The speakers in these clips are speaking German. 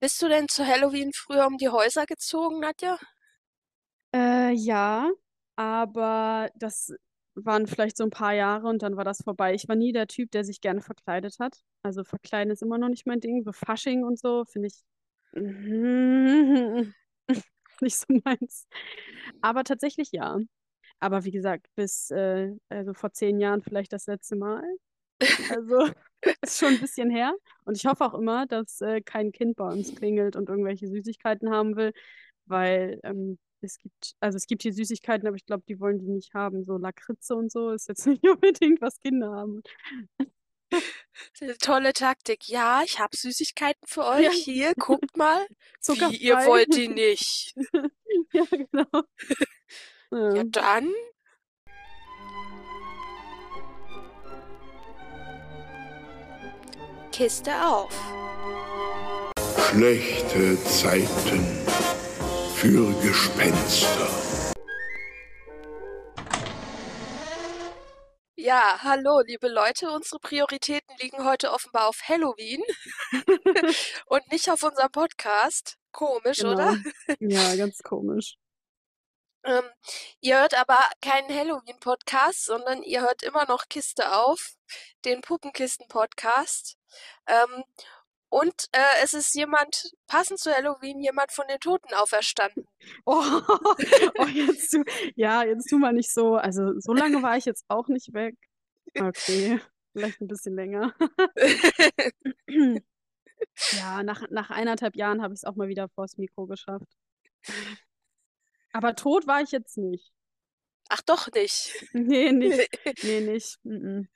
Bist du denn zu Halloween früher um die Häuser gezogen, Nadja? Äh, ja, aber das waren vielleicht so ein paar Jahre und dann war das vorbei. Ich war nie der Typ, der sich gerne verkleidet hat. Also verkleiden ist immer noch nicht mein Ding. So Fasching und so finde ich nicht so meins. Aber tatsächlich ja. Aber wie gesagt, bis äh, also vor zehn Jahren vielleicht das letzte Mal. Also ist schon ein bisschen her. Und ich hoffe auch immer, dass äh, kein Kind bei uns klingelt und irgendwelche Süßigkeiten haben will, weil ähm, es gibt, also es gibt hier Süßigkeiten, aber ich glaube, die wollen die nicht haben. So Lakritze und so ist jetzt nicht unbedingt, was Kinder haben. Tolle Taktik. Ja, ich habe Süßigkeiten für euch. Ja. Hier, guckt mal. Zuckerfrei. Wie, ihr wollt die nicht. Ja, genau. Ja, Ja. dann. Kiste auf. Schlechte Zeiten für Gespenster. Ja, hallo, liebe Leute. Unsere Prioritäten liegen heute offenbar auf Halloween und nicht auf unserem Podcast. Komisch, Genau. oder? Ja, ganz komisch. Ähm, ihr hört aber keinen Halloween-Podcast, sondern ihr hört immer noch Kiste auf, den Puppenkisten-Podcast. Ähm, und äh, es ist jemand, passend zu Halloween, jemand von den Toten auferstanden. Oh, oh jetzt tu, ja, jetzt tu mal nicht so. Also so lange war ich jetzt auch nicht weg. Okay, vielleicht ein bisschen länger. Ja, nach, nach eineinhalb Jahren habe ich es auch mal wieder vors Mikro geschafft. Aber tot war ich jetzt nicht. Ach doch nicht. Nee, nicht. Nee, nicht. Mm-mm.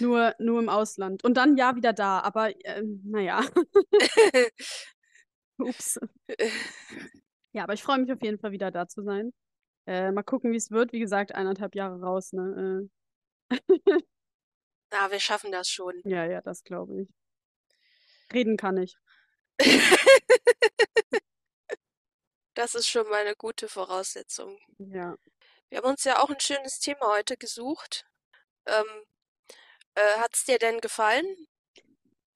Nur, nur im Ausland. Und dann ja wieder da. Aber äh, naja, ups. Ja, aber ich freue mich auf jeden Fall wieder da zu sein. Äh, mal gucken, wie es wird. Wie gesagt, eineinhalb Jahre raus, ne? Na, wir schaffen das schon. Äh, ja, ja, das glaube ich. Reden kann ich. Das ist schon mal eine gute Voraussetzung. Ja. Wir haben uns ja auch ein schönes Thema heute gesucht. Ähm, äh, hat's dir denn gefallen,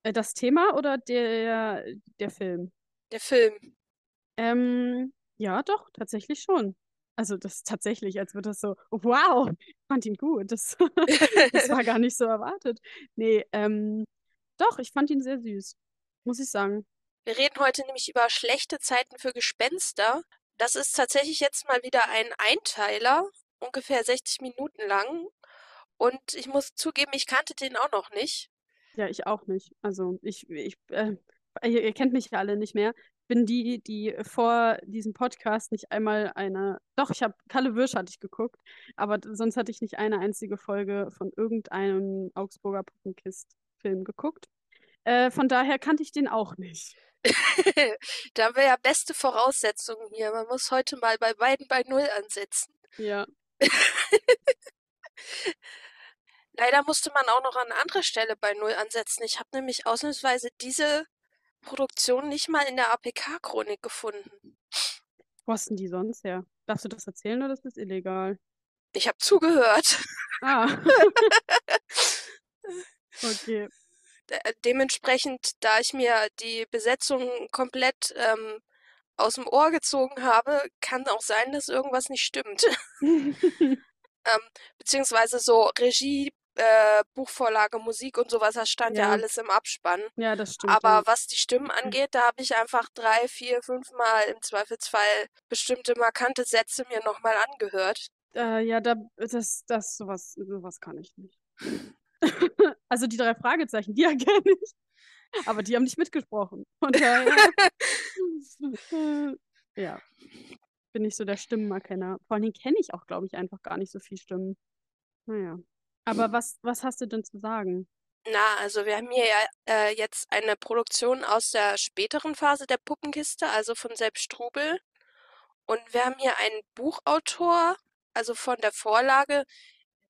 Äh, das Thema oder der, der Film? der Film? Ähm, ja, doch, tatsächlich schon. Also das tatsächlich, als würde das so, wow, ich fand ihn gut. Das, das war gar nicht so erwartet. Nee, ähm, doch, ich fand ihn sehr süß, muss ich sagen. Wir reden heute nämlich über schlechte Zeiten für Gespenster. Das ist tatsächlich jetzt mal wieder ein Einteiler, ungefähr 60 Minuten lang. Und ich muss zugeben, ich kannte den auch noch nicht. Ja, ich auch nicht. Also ich, ich, äh, ihr, ihr kennt mich ja alle nicht mehr. Ich bin die, die vor diesem Podcast nicht einmal eine, doch, ich habe Kalle Wirsch hatte ich geguckt, aber sonst hatte ich nicht eine einzige Folge von irgendeinem Augsburger Puppenkist-Film geguckt. Äh, von daher kannte ich den auch nicht. Da haben wir ja beste Voraussetzungen hier. Man muss heute mal bei beiden bei Null ansetzen. Ja. Leider musste man auch noch an anderer Stelle bei Null ansetzen. Ich habe nämlich ausnahmsweise diese Produktion nicht mal in der APK-Chronik gefunden. Wo hast denn die sonst her? Darfst du das erzählen oder ist das illegal? Ich habe zugehört. Ah. Okay. De- Dementsprechend, da ich mir die Besetzung komplett ähm, aus dem Ohr gezogen habe, kann auch sein, dass irgendwas nicht stimmt. ähm, beziehungsweise so Regie, äh, Buchvorlage, Musik und sowas, das stand ja Ja. alles im Abspann. Ja, das stimmt. Aber ja. was die Stimmen angeht, da habe ich einfach drei, vier, fünf Mal im Zweifelsfall bestimmte markante Sätze mir nochmal angehört. Äh, ja, da, das, das, sowas, sowas kann ich nicht. Also die drei Fragezeichen, die erkenne ich. Aber die haben nicht mitgesprochen. Von daher, ja, bin ich so der Stimmenerkenner. Vor Dingen kenne ich auch, glaube ich, einfach gar nicht so viel Stimmen. Naja. Aber was, was hast du denn zu sagen? Na, also wir haben hier ja äh, jetzt eine Produktion aus der späteren Phase der Puppenkiste, also von Sepp Strubel. Und wir haben hier einen Buchautor, also von der Vorlage,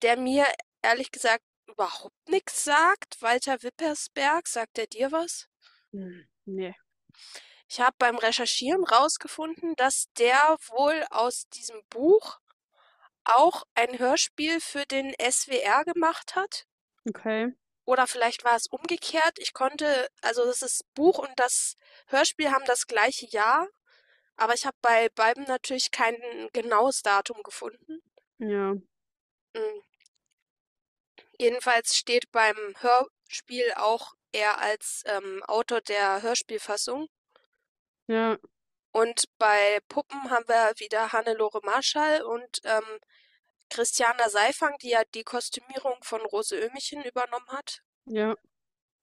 der mir ehrlich gesagt überhaupt nichts sagt. Walter Wippersberg, sagt er dir was? Hm, nee. Ich habe beim Recherchieren rausgefunden, dass der wohl aus diesem Buch auch ein Hörspiel für den SWR gemacht hat. Okay. oder vielleicht war es umgekehrt. Ich konnte, also das ist Buch und das Hörspiel haben das gleiche Jahr, aber ich habe bei beiden natürlich kein genaues Datum gefunden. Ja. Jedenfalls steht beim Hörspiel auch er als ähm, Autor der Hörspielfassung. Ja. Und bei Puppen haben wir wieder Hannelore Marschall und ähm, Christiana Seifang, die ja die Kostümierung von Rose Ömichen übernommen hat. Ja.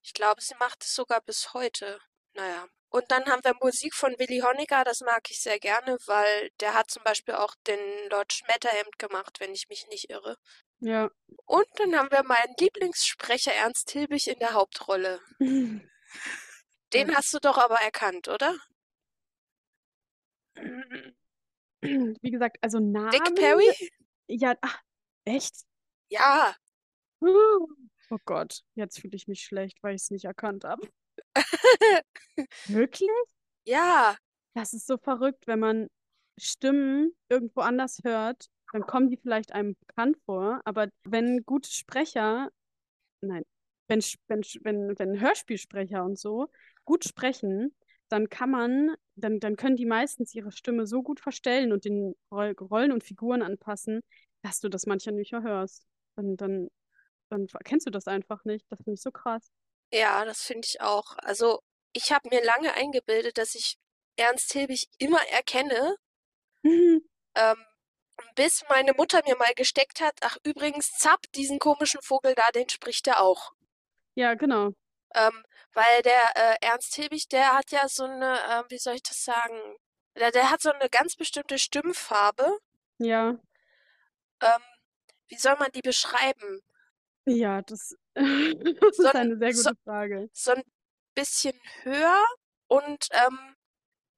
Ich glaube, sie macht es sogar bis heute. Naja. Und dann haben wir Musik von Willy Honecker, das mag ich sehr gerne, weil der hat zum Beispiel auch den Lord Schmetterhemd gemacht, wenn ich mich nicht irre. Ja. Und dann haben wir meinen Lieblingssprecher Ernst Hilbig in der Hauptrolle. Den Ja. hast du doch aber erkannt, oder? Wie gesagt, also Namen. Dick Perry? Ja, ach, echt? Ja. Oh Gott, jetzt fühle ich mich schlecht, weil ich es nicht erkannt habe. Wirklich? Ja. Das ist so verrückt, wenn man Stimmen irgendwo anders hört, dann kommen die vielleicht einem bekannt vor, aber wenn gute Sprecher, nein, wenn, wenn, wenn, wenn Hörspielsprecher und so gut sprechen, dann kann man, dann, dann können die meistens ihre Stimme so gut verstellen und den Roll- Rollen und Figuren anpassen, dass du das manchmal nicht mehr hörst. Dann, dann, dann erkennst du das einfach nicht. Das finde ich so krass. Ja, das finde ich auch. Also, ich habe mir lange eingebildet, dass ich Ernst Hilbig immer erkenne, ähm, bis meine Mutter mir mal gesteckt hat, ach übrigens, Zapp, diesen komischen Vogel da, den spricht er auch. Ja, genau. Ähm, weil der äh, Ernst Hilbig, der hat ja so eine, äh, wie soll ich das sagen? Der, der hat so eine ganz bestimmte Stimmfarbe. Ja, Ähm, wie soll man die beschreiben? ja, das, das So ist ein- eine sehr so- gute Frage. So ein bisschen höher und ähm,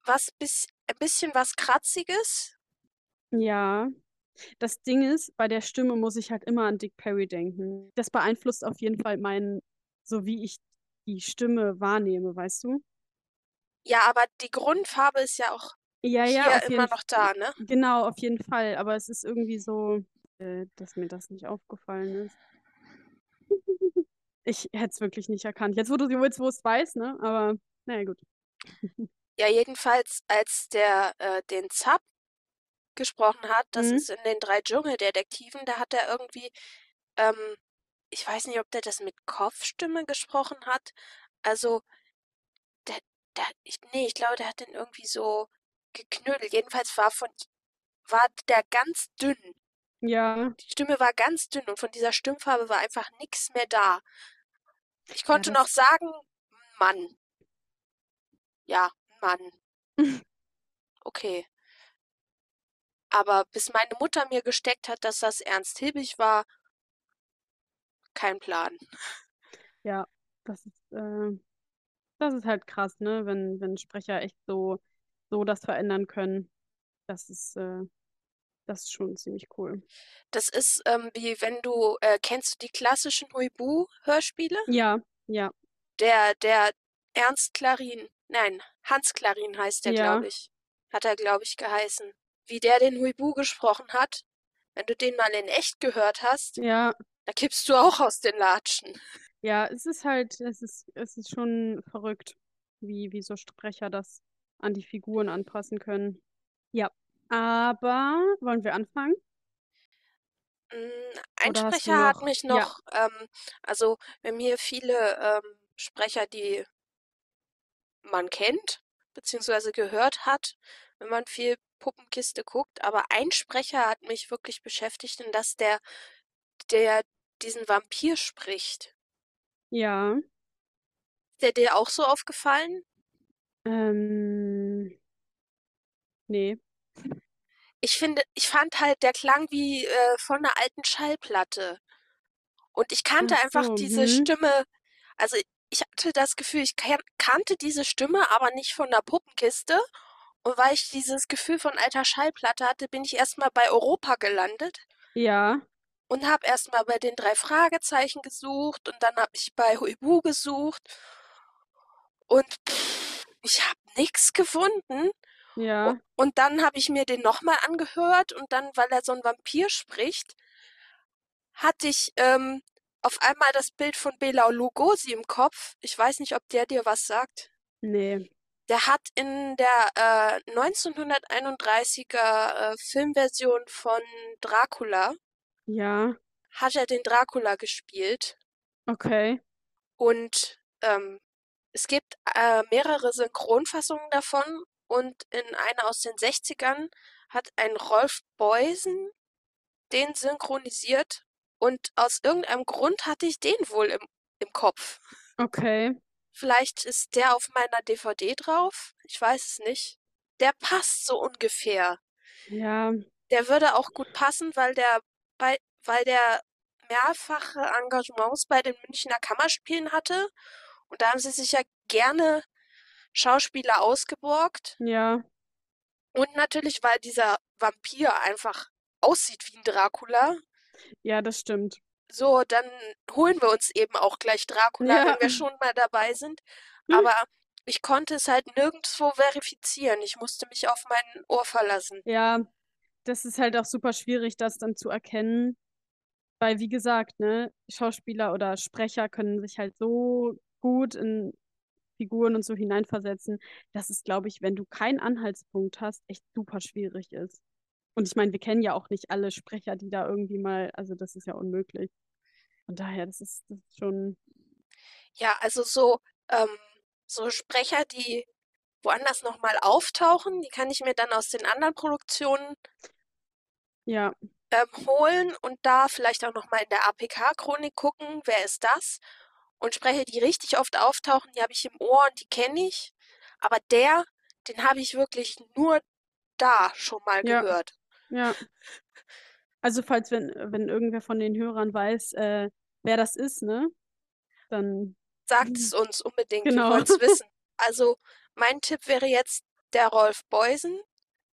was bis, ein bisschen was Kratziges. Ja, das Ding ist, bei der Stimme muss ich halt immer an Dick Perry denken. Das beeinflusst auf jeden Fall meinen, so wie ich die Stimme wahrnehme, weißt du? Ja, aber die Grundfarbe ist ja auch Ja, ja, hier immer noch da, ne? Genau, auf jeden Fall. Aber es ist irgendwie so, äh, dass mir das nicht aufgefallen ist. Ich hätte es wirklich nicht erkannt. Jetzt, wo du jetzt, wo es weiß, ne? Aber naja, gut. Ja, jedenfalls, als der äh, den Zapp gesprochen hat, das Mhm. ist in den drei Dschungeldetektiven, da hat er irgendwie, ähm, ich weiß nicht, ob der das mit Kopfstimme gesprochen hat. Also, der, der, ich, nee, ich glaube, der hat den irgendwie so geknödelt. Jedenfalls war von, war der ganz dünn. Ja, Die Stimme war ganz dünn und von dieser Stimmfarbe war einfach nichts mehr da. Ich konnte das- noch sagen, Mann. Ja, Mann. Okay. Aber bis meine Mutter mir gesteckt hat, dass das Ernst Hilbig war, kein Plan. ja, das ist, äh, das ist halt krass, ne? Wenn, wenn Sprecher echt so, so das verändern können. Das ist, äh, das ist schon ziemlich cool. Das ist ähm, wie wenn du, äh, kennst du die klassischen Huibu-Hörspiele? Ja, ja, Der, der Ernst Klarin, nein, Hans Klarin heißt der, Ja. glaube ich. Hat er, glaube ich, geheißen. Wie der den Huibu gesprochen hat, wenn du den mal in echt gehört hast, ja. da kippst du auch aus den Latschen. Ja, es ist halt, es ist, es ist schon verrückt, wie, wie so Sprecher das an die Figuren anpassen können. Ja, aber wollen wir anfangen? Mm, Ein Oder Sprecher hat noch- mich ja. noch, ähm, also wir haben hier viele ähm, Sprecher, die man kennt, beziehungsweise gehört hat, wenn man viel Puppenkiste guckt, aber ein Sprecher hat mich wirklich beschäftigt und das der, der diesen Vampir spricht. Ja. Ist der dir auch so aufgefallen? Ähm, nee. Ich finde, ich fand halt, der klang wie äh, von einer alten Schallplatte. Und ich kannte Ach einfach so, diese mhm. Stimme. Also ich hatte das Gefühl, ich kan kannte diese Stimme, aber nicht von der Puppenkiste. Und weil ich dieses Gefühl von alter Schallplatte hatte, bin ich erstmal bei Europa gelandet Ja. und habe erstmal bei den drei Fragezeichen gesucht und dann habe ich bei Huibu gesucht. Und pff, ich habe nichts gefunden. Ja. Und dann habe ich mir den nochmal angehört und dann, weil er so ein Vampir spricht, hatte ich ähm, auf einmal das Bild von Bela Lugosi im Kopf. Ich weiß nicht, ob der dir was sagt. Nee. Der hat in der äh, 1931er äh, Filmversion von Dracula, Ja, hat er den Dracula gespielt. okay. Und ähm, es gibt äh, mehrere Synchronfassungen davon. Und in einer aus den 60ern hat ein Rolf Beusen den synchronisiert. Und aus irgendeinem Grund hatte ich den wohl im, im Kopf. Okay. Vielleicht ist der auf meiner DVD drauf. Ich weiß es nicht. Der passt so ungefähr. Ja, Der würde auch gut passen, weil der bei, weil der mehrfache Engagements bei den Münchner Kammerspielen hatte. Und da haben sie sich ja gerne Schauspieler ausgeborgt. ja, Und natürlich, weil dieser Vampir einfach aussieht wie ein Dracula. ja, das stimmt. So, dann holen wir uns eben auch gleich Dracula, Ja. wenn wir schon mal dabei sind. Hm. Aber ich konnte es halt nirgendwo verifizieren. Ich musste mich auf mein Ohr verlassen. Ja, das ist halt auch super schwierig, das dann zu erkennen. Weil, wie gesagt, ne, Schauspieler oder Sprecher können sich halt so gut in Figuren und so hineinversetzen, dass es, glaube ich, wenn du keinen Anhaltspunkt hast, echt super schwierig ist. Und ich meine, wir kennen ja auch nicht alle Sprecher, die da irgendwie mal, also das ist ja unmöglich. Von daher, das ist, das ist schon, Ja, also so, ähm, so Sprecher, die woanders nochmal auftauchen, die kann ich mir dann aus den anderen Produktionen ja, ähm, holen und da vielleicht auch nochmal in der APK-Chronik gucken, wer ist das? Und Sprecher, die richtig oft auftauchen, die habe ich im Ohr und die kenne ich. Aber der, den habe ich wirklich nur da schon mal Ja. gehört. Ja. Also, falls, wenn, wenn irgendwer von den Hörern weiß, äh, wer das ist, ne, dann, Sagt es uns unbedingt, wir Genau. wollen es wissen. Also, mein Tipp wäre jetzt der Rolf Beusen,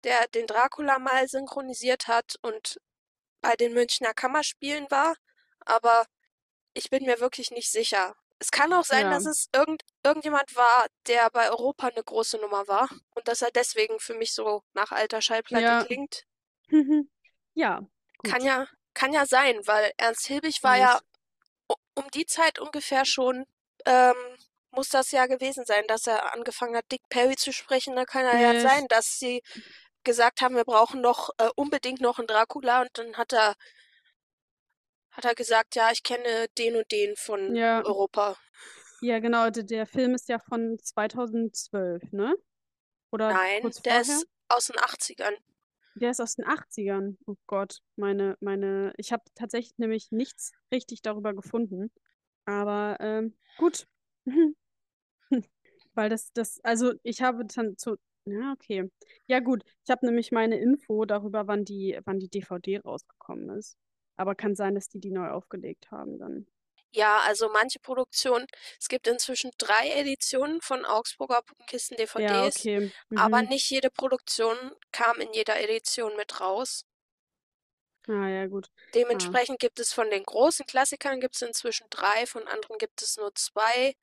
der den Dracula mal synchronisiert hat und bei den Münchner Kammerspielen war, aber ich bin mir wirklich nicht sicher. Es kann auch sein, Ja. dass es irgend, irgendjemand war, der bei Europa eine große Nummer war und dass er deswegen für mich so nach alter Schallplatte Ja. klingt. Ja, gut. Kann ja, kann ja sein, weil Ernst Hilbig war ja um die Zeit ungefähr schon, ähm, muss das ja gewesen sein, dass er angefangen hat, Dick Perry zu sprechen. Da kann ja, Ja, ja sein, dass sie gesagt haben, wir brauchen noch äh, unbedingt noch einen Dracula und dann hat er hat er gesagt, ja, ich kenne den und den von Ja. Europa. Ja, genau, der, der Film ist ja von 2012, ne? Oder Nein, der vorher? ist aus den 80ern. Der ist aus den 80ern. Oh Gott, meine, meine, ich habe tatsächlich nämlich nichts richtig darüber gefunden. Aber ähm, gut. Weil das, das, also ich habe dann zu, ja, okay. Ja, gut. Ich habe nämlich meine Info darüber, wann die, wann die DVD rausgekommen ist. Aber kann sein, dass die die neu aufgelegt haben dann. Ja, also manche Produktionen, es gibt inzwischen drei Editionen von Augsburger Puppenkisten Ja, DVDs, okay. aber Mhm. nicht jede Produktion kam in jeder Edition mit raus. Ah, ja, gut. Dementsprechend gibt es von den großen Klassikern gibt es inzwischen drei, von anderen gibt es nur zwei,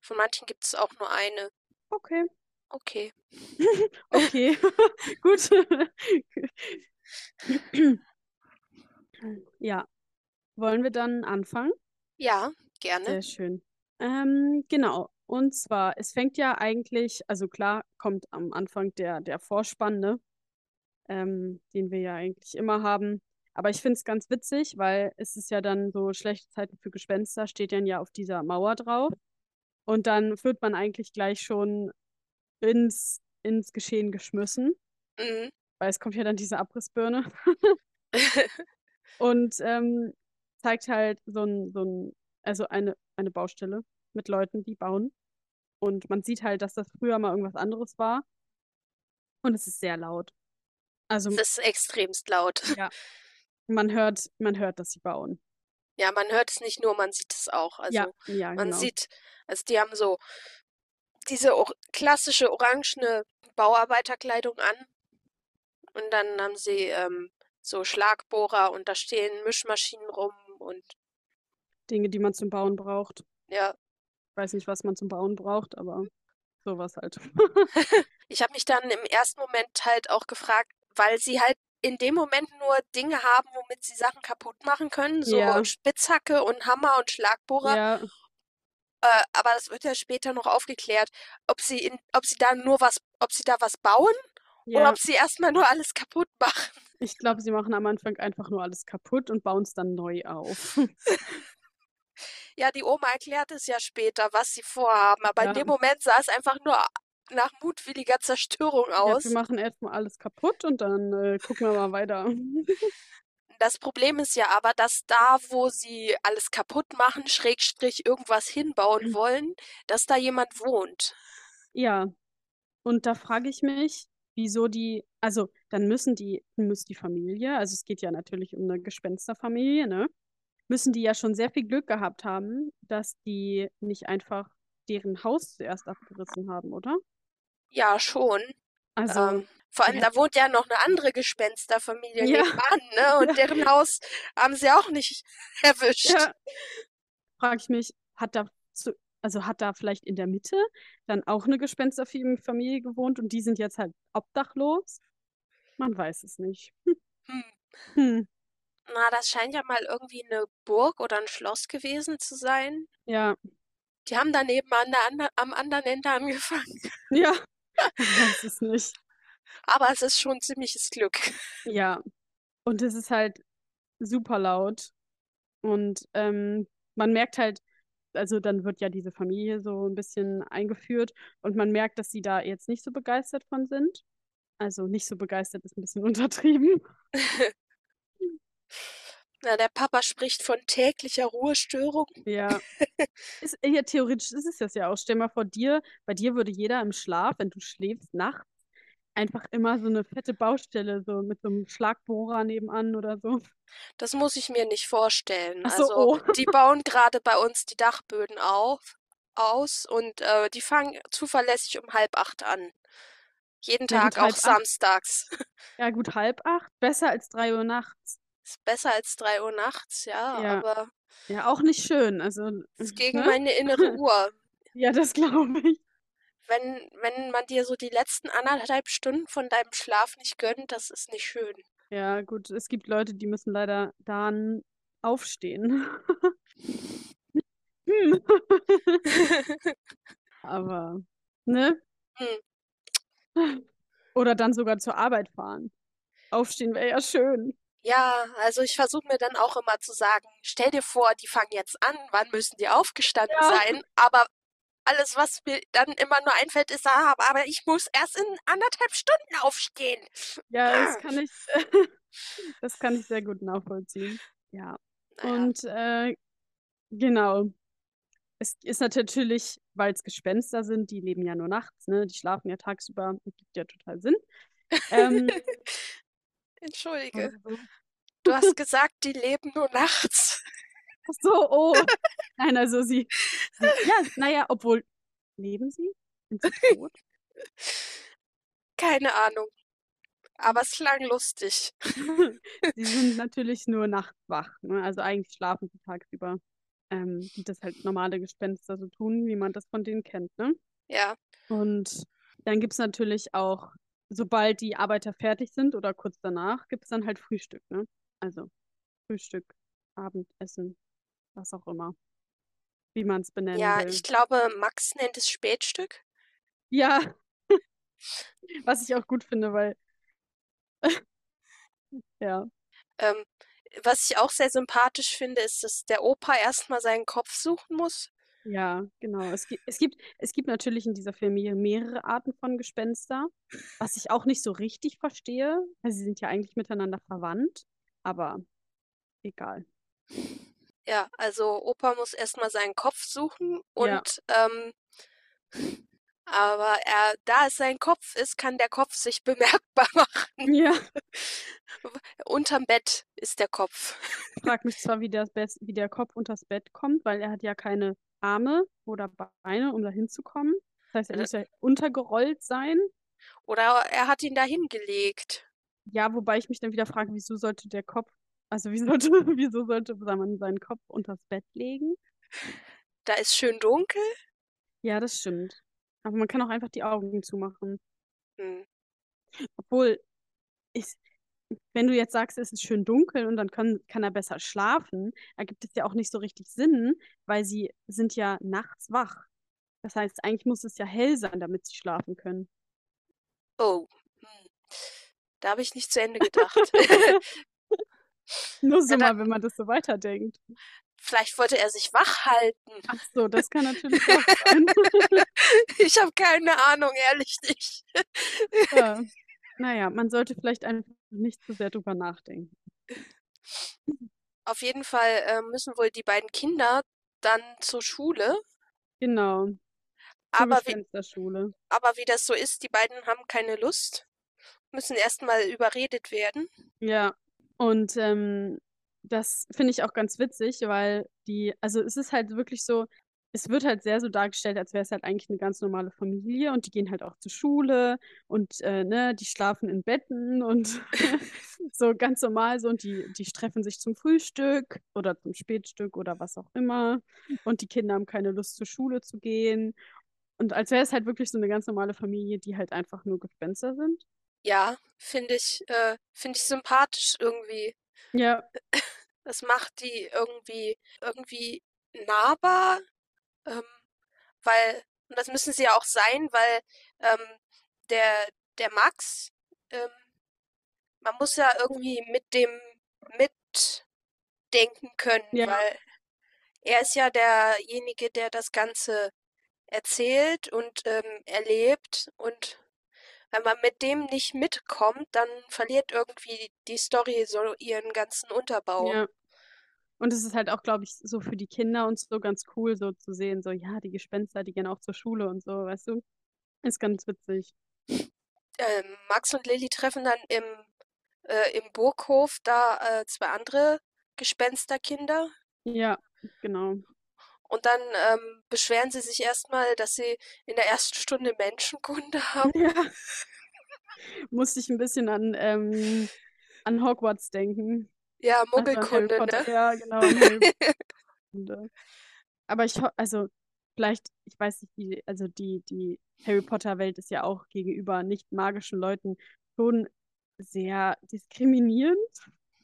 von manchen gibt es auch nur eine. Okay. Okay. Okay, gut. Ja, wollen wir dann anfangen? Ja, gerne. Sehr schön. Ähm, genau. Und zwar, es fängt ja eigentlich, also klar, kommt am Anfang der, der Vorspann, ne? Ähm, den wir ja eigentlich immer haben. Aber ich finde es ganz witzig, weil es ist ja dann so schlechte Zeiten für Gespenster, steht dann ja auf dieser Mauer drauf. Und dann wird man eigentlich gleich schon ins, ins Geschehen geschmissen. Mhm. weil es kommt ja dann diese Abrissbirne und ähm, zeigt halt so ein, so ein, also eine, eine Baustelle mit Leuten, die bauen. Und man sieht halt, dass das früher mal irgendwas anderes war. Und es ist sehr laut. Also Es ist extremst laut. ja, man hört, man hört, dass sie bauen. Ja, man hört es nicht nur, man sieht es auch. Also Ja, ja, man genau. sieht, also die haben so diese or klassische orangene Bauarbeiterkleidung an und dann haben sie ähm, so Schlagbohrer und da stehen Mischmaschinen rum und Dinge, die man zum Bauen braucht. ja, Ich weiß nicht, was man zum Bauen braucht, aber sowas halt. ich habe mich dann im ersten Moment halt auch gefragt, weil sie halt in dem Moment nur Dinge haben, womit sie Sachen kaputt machen können, so Ja. Spitzhacke und Hammer und Schlagbohrer. Ja, Äh, aber das wird ja später noch aufgeklärt, ob sie in, ob sie da nur was, ob sie da was bauen oder ja. ob sie erstmal nur alles kaputt machen. Ich glaube, sie machen am Anfang einfach nur alles kaputt und bauen es dann neu auf. Ja, die Oma erklärt es ja später, was sie vorhaben, aber Ja. in dem Moment sah es einfach nur nach mutwilliger Zerstörung Ja, aus. wir machen erstmal alles kaputt und dann äh, gucken wir mal weiter. Das Problem ist ja aber, dass da, wo sie alles kaputt machen, Schrägstrich irgendwas hinbauen wollen, dass da jemand wohnt. Ja, und da frage ich mich, wieso die, also dann müssen die, muss die Familie, also es geht ja natürlich um eine Gespensterfamilie, ne? Müssen die ja schon sehr viel Glück gehabt haben, dass die nicht einfach deren Haus zuerst abgerissen haben, oder? Ja, schon. Also, Ähm, vor allem, ja. da wohnt ja noch eine andere Gespensterfamilie Ja. nebenan, ne? Und deren Haus haben sie auch nicht erwischt. ja, frage ich mich, hat da zu, also hat da vielleicht in der Mitte dann auch eine Gespensterfamilie gewohnt und die sind jetzt halt obdachlos? Man weiß es nicht. Hm. Hm, Na, das scheint ja mal irgendwie eine Burg oder ein Schloss gewesen zu sein. ja, Die haben daneben an der ander am anderen Ende angefangen. ja, man weiß es nicht. Aber es ist schon ziemliches Glück. Ja, und es ist halt super laut. Und ähm, man merkt halt, also dann wird ja diese Familie so ein bisschen eingeführt und man merkt, dass sie da jetzt nicht so begeistert von sind. Also nicht so begeistert ist ein bisschen untertrieben. Na, der Papa spricht von täglicher Ruhestörung. Ja. Ist, ja, theoretisch ist es das ja auch. Stell mal vor dir, bei dir würde jeder im Schlaf, wenn du schläfst, nachts, einfach immer so eine fette Baustelle, so mit so einem Schlagbohrer nebenan oder so. Das muss ich mir nicht vorstellen. So, Also, oh. die bauen gerade bei uns die Dachböden auf, aus und äh, die fangen zuverlässig um halb acht an. Jeden Ja, Tag, auch halb acht. samstags. Ja, gut, halb acht, besser als drei Uhr nachts. Ist besser als drei Uhr nachts, ja, Ja. aber Ja, auch nicht schön. Also, ist gegen ne? meine innere Uhr. Ja, das glaube ich. Wenn, wenn man dir so die letzten anderthalb Stunden von deinem Schlaf nicht gönnt, das ist nicht schön. Ja, gut, es gibt Leute, die müssen leider dann aufstehen. Hm. Aber, ne? Hm. Oder dann sogar zur Arbeit fahren. Aufstehen wäre ja schön. Ja, also ich versuche mir dann auch immer zu sagen, stell dir vor, die fangen jetzt an, wann müssen die aufgestanden Ja. sein? Aber alles, was mir dann immer nur einfällt, ist, ah, aber ich muss erst in anderthalb Stunden aufstehen. Ja, das kann ich, das kann ich sehr gut nachvollziehen. Ja. Naja, Und äh, genau. Es ist natürlich, weil es Gespenster sind, die leben ja nur nachts, ne? Die schlafen ja tagsüber. Das gibt ja total Sinn. Ähm, entschuldige, also, du hast gesagt, die leben nur nachts. so, oh. Nein, also sie, sie ja, naja, obwohl, leben sie? Sind sie tot? Keine Ahnung. Aber es klang lustig. Sie sind natürlich nur nachts wach, ne? Also eigentlich schlafen sie tagsüber. Ähm, wie das halt normale Gespenster so tun, wie man das von denen kennt, ne? Ja, Und dann gibt es natürlich auch, sobald die Arbeiter fertig sind oder kurz danach, gibt es dann halt Frühstück, ne? Also Frühstück, Abendessen, was auch immer, wie man es benennen ja, will. ich glaube, Max nennt es Spätstück. Ja, was ich auch gut finde, weil ja, Ähm, was ich auch sehr sympathisch finde, ist, dass der Opa erstmal seinen Kopf suchen muss. ja, genau. Es gibt, es gibt, es gibt natürlich in dieser Familie mehrere Arten von Gespenster, was ich auch nicht so richtig verstehe, weil sie sind ja eigentlich miteinander verwandt, aber egal. Ja, also Opa muss erstmal seinen Kopf suchen Ja. und ähm, aber er, da es sein Kopf ist, kann der Kopf sich bemerkbar machen. Ja. Unterm Bett ist der Kopf. frage mich zwar, wie, das Bett, wie der Kopf unters Bett kommt, weil er hat ja keine Arme oder Beine, um da hinzukommen. Das heißt, er muss ja untergerollt sein. Oder er hat ihn da hingelegt. Ja, wobei ich mich dann wieder frage, wieso sollte der Kopf, also wie sollte, wieso sollte man seinen Kopf unters Bett legen? Da ist schön dunkel. Ja, das stimmt. Aber man kann auch einfach die Augen zumachen. Hm. Obwohl, ich, wenn du jetzt sagst, es ist schön dunkel und dann kann, kann er besser schlafen, ergibt es ja auch nicht so richtig Sinn, weil sie sind ja nachts wach. Das heißt, eigentlich muss es ja hell sein, damit sie schlafen können. Oh, hm. da habe ich nicht zu Ende gedacht. Nur so Ja, mal, wenn man das so weiterdenkt. Vielleicht wollte er sich wach halten. Ach so, das kann natürlich auch sein. Ich habe keine Ahnung, ehrlich nicht. ja. Naja, man sollte vielleicht einfach nicht zu sehr drüber nachdenken. Auf jeden Fall äh, müssen wohl die beiden Kinder dann zur Schule. Genau. Aber wie, aber wie das so ist, die beiden haben keine Lust, müssen erstmal überredet werden. Ja, und ähm, das finde ich auch ganz witzig, weil die, also es ist halt wirklich so, es wird halt sehr so dargestellt, als wäre es halt eigentlich eine ganz normale Familie und die gehen halt auch zur Schule und äh, ne, die schlafen in Betten und so ganz normal so und die, die treffen sich zum Frühstück oder zum Spätstück oder was auch immer und die Kinder haben keine Lust zur Schule zu gehen und als wäre es halt wirklich so eine ganz normale Familie, die halt einfach nur Gespenster sind. Ja, finde ich, äh, finde ich sympathisch irgendwie. Ja, Das macht die irgendwie, irgendwie nahbar, ähm, weil, und das müssen sie ja auch sein, weil ähm, der, der Max, ähm, man muss ja irgendwie mit dem mitdenken können, Ja. weil er ist ja derjenige, der das Ganze erzählt und ähm, erlebt und wenn man mit dem nicht mitkommt, dann verliert irgendwie die Story so ihren ganzen Unterbau. Ja. Und es ist halt auch, glaube ich, so für die Kinder und so ganz cool, so zu sehen, so, ja, die Gespenster, die gehen auch zur Schule und so, weißt du? Ist ganz witzig. Ähm, Max und Lilly treffen dann im, äh, im Burghof da äh, zwei andere Gespensterkinder Ja, genau. Und dann ähm, beschweren sie sich erstmal, dass sie in der ersten Stunde Menschenkunde haben. Ja. Musste ich ein bisschen an, ähm, an Hogwarts denken. Ja, Also Muggelkunde, Potter. ne? Ja, genau. Aber ich also vielleicht, ich weiß nicht, die, also die, die Harry Potter-Welt ist ja auch gegenüber nicht magischen Leuten schon sehr diskriminierend.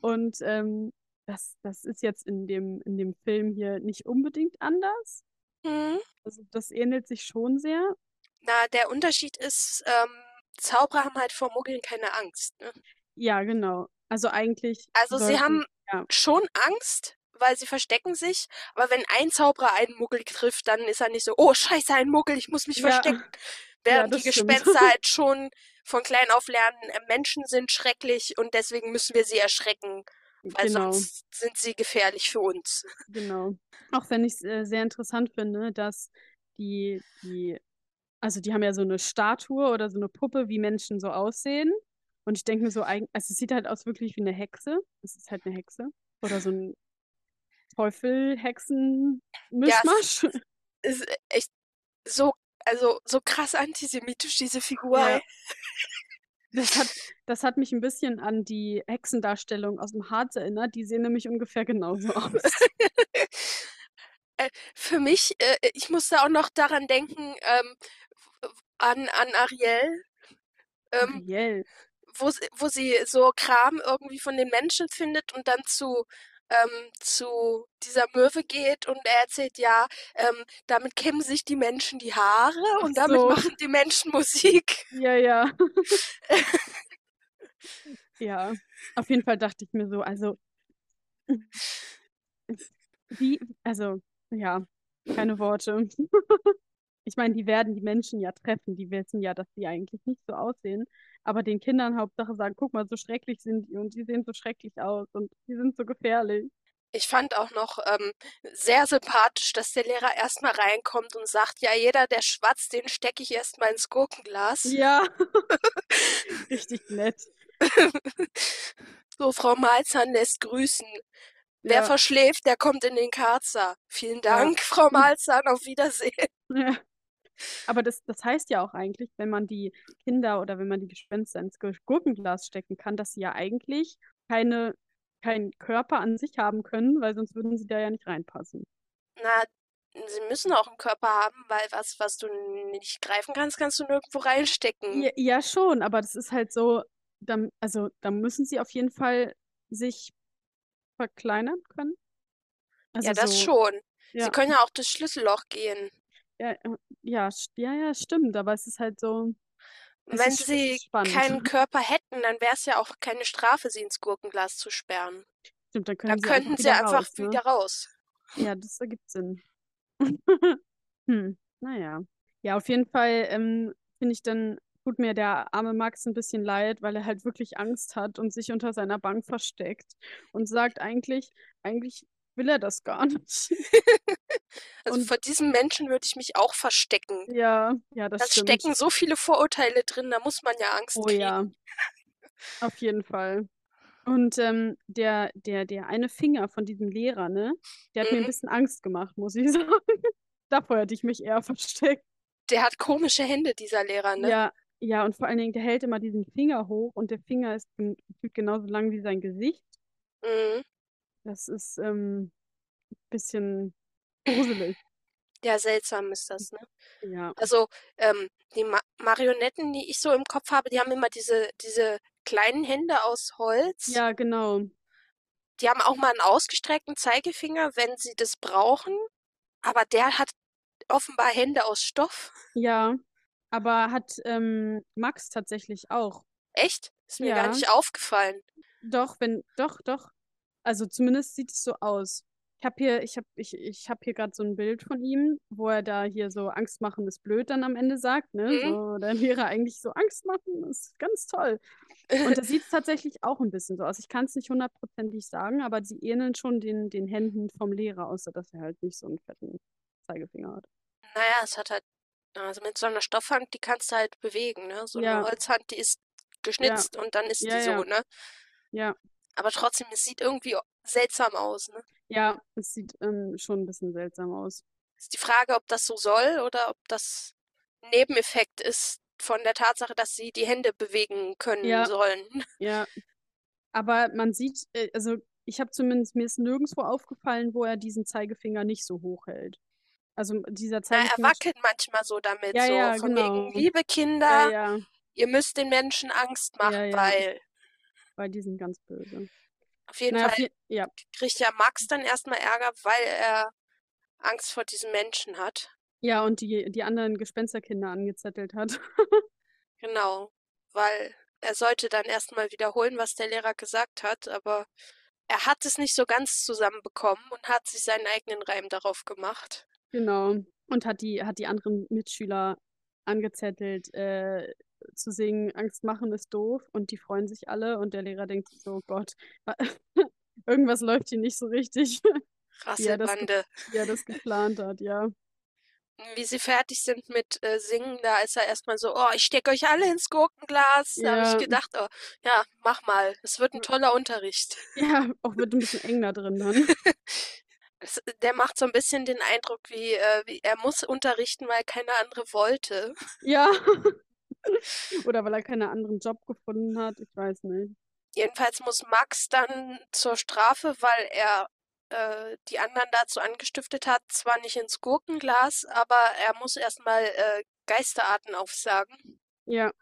Und ähm, das, das ist jetzt in dem, in dem Film hier nicht unbedingt anders. Hm. Also das ähnelt sich schon sehr. Na, der Unterschied ist, ähm, Zauberer haben halt vor Muggeln keine Angst, ne? Ja, genau. Also eigentlich Also sie sollten, haben ja, schon Angst, weil sie verstecken sich, aber wenn ein Zauberer einen Muggel trifft, dann ist er nicht so, oh Scheiße, ein Muggel, ich muss mich ja, verstecken. ja, Während die das stimmt. Gespenster halt schon von klein auf lernen, äh, Menschen sind schrecklich und deswegen müssen wir sie erschrecken, weil Genau. sonst sind sie gefährlich für uns. Genau. Auch wenn ich es äh, sehr interessant finde, dass die, die, also die haben ja so eine Statue oder so eine Puppe, wie Menschen so aussehen. Und ich denke mir so, eig- also es sieht halt aus wirklich wie eine Hexe. Es ist halt eine Hexe. Oder so ein Teufel-Hexen-Mischmasch. es ist echt so, also so krass antisemitisch, diese Figur, Ja. Das hat, das hat mich ein bisschen an die Hexendarstellung aus dem Harz erinnert. Die sehen nämlich ungefähr genauso aus. Äh, Für mich, äh, ich musste auch noch daran denken, ähm, an, an Ariel. Ähm, Ariel. wo, wo sie so Kram irgendwie von den Menschen findet und dann zu, ähm, zu dieser Möwe geht und er erzählt, ja, ähm, damit kämmen sich die Menschen die Haare Ach und damit so. machen die Menschen Musik. Ja, ja. Ja, auf jeden Fall dachte ich mir so, also, wie, also, ja, keine Worte. Ich meine, die werden die Menschen ja treffen, die wissen ja, dass die eigentlich nicht so aussehen, aber den Kindern Hauptsache sagen, guck mal, so schrecklich sind die und die sehen so schrecklich aus und die sind so gefährlich. Ich fand auch noch ähm, sehr sympathisch, dass der Lehrer erstmal reinkommt und sagt, ja, jeder, der schwatzt, den stecke ich erstmal ins Gurkenglas. Ja, richtig nett. So, Frau Malzahn lässt grüßen. Wer Ja, verschläft, der kommt in den Karzer. Vielen ja. Dank, Frau Malzahn, auf Wiedersehen. Ja. Aber das, das heißt ja auch eigentlich, wenn man die Kinder oder wenn man die Gespenster ins Gur- Gurkenglas stecken kann, dass sie ja eigentlich keine, keinen Körper an sich haben können, weil sonst würden sie da ja nicht reinpassen. Na, sie müssen auch einen Körper haben, weil was, was du nicht greifen kannst, kannst du nirgendwo reinstecken. Ja, ja, schon, aber das ist halt so, dann, also da müssen sie auf jeden Fall sich verkleinern können. Also Ja, das so, schon. Sie ja, können ja auch das Schlüsselloch gehen. Ja, äh, ja, ja, ja, stimmt, aber es ist halt so, wenn sie spannend. keinen Körper hätten, dann wäre es ja auch keine Strafe, sie ins Gurkenglas zu sperren. Stimmt, dann Dann sie einfach könnten sie wieder einfach raus, ne? wieder raus. Ja, das ergibt Sinn. Hm, naja. Ja, auf jeden Fall ähm, finde ich dann, tut mir der arme Max ein bisschen leid, weil er halt wirklich Angst hat und sich unter seiner Bank versteckt und sagt eigentlich, eigentlich will er das gar nicht. Also Und vor diesem Menschen würde ich mich auch verstecken. ja, ja, das Da stimmt. stecken so viele Vorurteile drin, da muss man ja Angst Oh kriegen. ja, auf jeden Fall. Und ähm, der, der, der eine Finger von diesem Lehrer, ne, der hat mir ein Mhm. bisschen Angst gemacht, muss ich sagen. Davor hätte ich mich eher versteckt. Der hat komische Hände, dieser Lehrer, ne? Ja, ja, und vor allen Dingen, der hält immer diesen Finger hoch und der Finger ist gefühlt genauso lang wie sein Gesicht. Mhm. Das ist ähm, ein bisschen gruselig. Ja, seltsam ist das, ne? Ja, Also, ähm, die Ma Marionetten, die ich so im Kopf habe, die haben immer diese, diese kleinen Hände aus Holz. ja, genau. Die haben auch mal einen ausgestreckten Zeigefinger, wenn sie das brauchen. Aber der hat offenbar Hände aus Stoff. Ja, aber hat ähm, Max tatsächlich auch. Echt? Ist mir gar Ja, nicht aufgefallen. doch, wenn, doch, doch. Also zumindest sieht es so aus. Ich habe hier, ich habe, ich, ich habe hier gerade so ein Bild von ihm, wo er da hier so Angst machen ist blöd dann am Ende sagt, ne? Mhm. So, der Lehrer eigentlich so Angst machen ist ganz toll. Und da sieht es tatsächlich auch ein bisschen so aus. Ich kann es nicht hundertprozentig sagen, aber sie ähneln schon den, den Händen vom Lehrer, außer dass er halt nicht so einen fetten Zeigefinger hat. Naja, es hat halt, also mit so einer Stoffhand, die kannst du halt bewegen, ne? So eine Ja, Holzhand, die ist ja, geschnitzt und dann ist ja, die so, ja, ne? ja. Aber trotzdem, es sieht irgendwie seltsam aus, ne? Ja, es sieht ähm, schon ein bisschen seltsam aus. Ist die Frage, ob das so soll oder ob das ein Nebeneffekt ist von der Tatsache, dass sie die Hände bewegen können Ja, sollen. ja. Aber man sieht, äh, also ich habe zumindest, mir ist nirgendwo aufgefallen, wo er diesen Zeigefinger nicht so hoch hält. Also dieser Na, er Zeigefinger, wackelt manchmal so damit, ja, so ja, von wegen, genau. liebe Ja, Kinder, ja, ihr müsst den Menschen Angst machen, weil weil die sind ganz böse. auf jeden Naja, auf Fall je ja, kriegt ja Max dann erstmal Ärger, weil er Angst vor diesem Menschen hat. ja, und die, die anderen Gespensterkinder angezettelt hat. Genau, weil er sollte dann erstmal wiederholen, was der Lehrer gesagt hat, aber er hat es nicht so ganz zusammenbekommen und hat sich seinen eigenen Reim darauf gemacht. Genau. Und hat die, hat die anderen Mitschüler angezettelt, äh, zu singen, Angst machen ist doof. Und die freuen sich alle. Und der Lehrer denkt so, oh Gott, wa- irgendwas läuft hier nicht so richtig, Rasselbande. wie er das geplant hat, ja. Wie sie fertig sind mit äh, Singen, da ist er erstmal so, oh, ich stecke euch alle ins Gurkenglas. Da habe ich Ja, gedacht, oh, ja, mach mal. Es wird ein toller Unterricht. ja, auch wird ein bisschen eng da drin dann. Der macht so ein bisschen den Eindruck, wie, äh, wie er muss unterrichten, weil keine andere wollte. Ja. Oder weil er keinen anderen Job gefunden hat, ich weiß nicht. Jedenfalls muss Max dann zur Strafe, weil er äh, die anderen dazu angestiftet hat, zwar nicht ins Gurkenglas, aber er muss erstmal äh, Geisterarten aufsagen. Ja.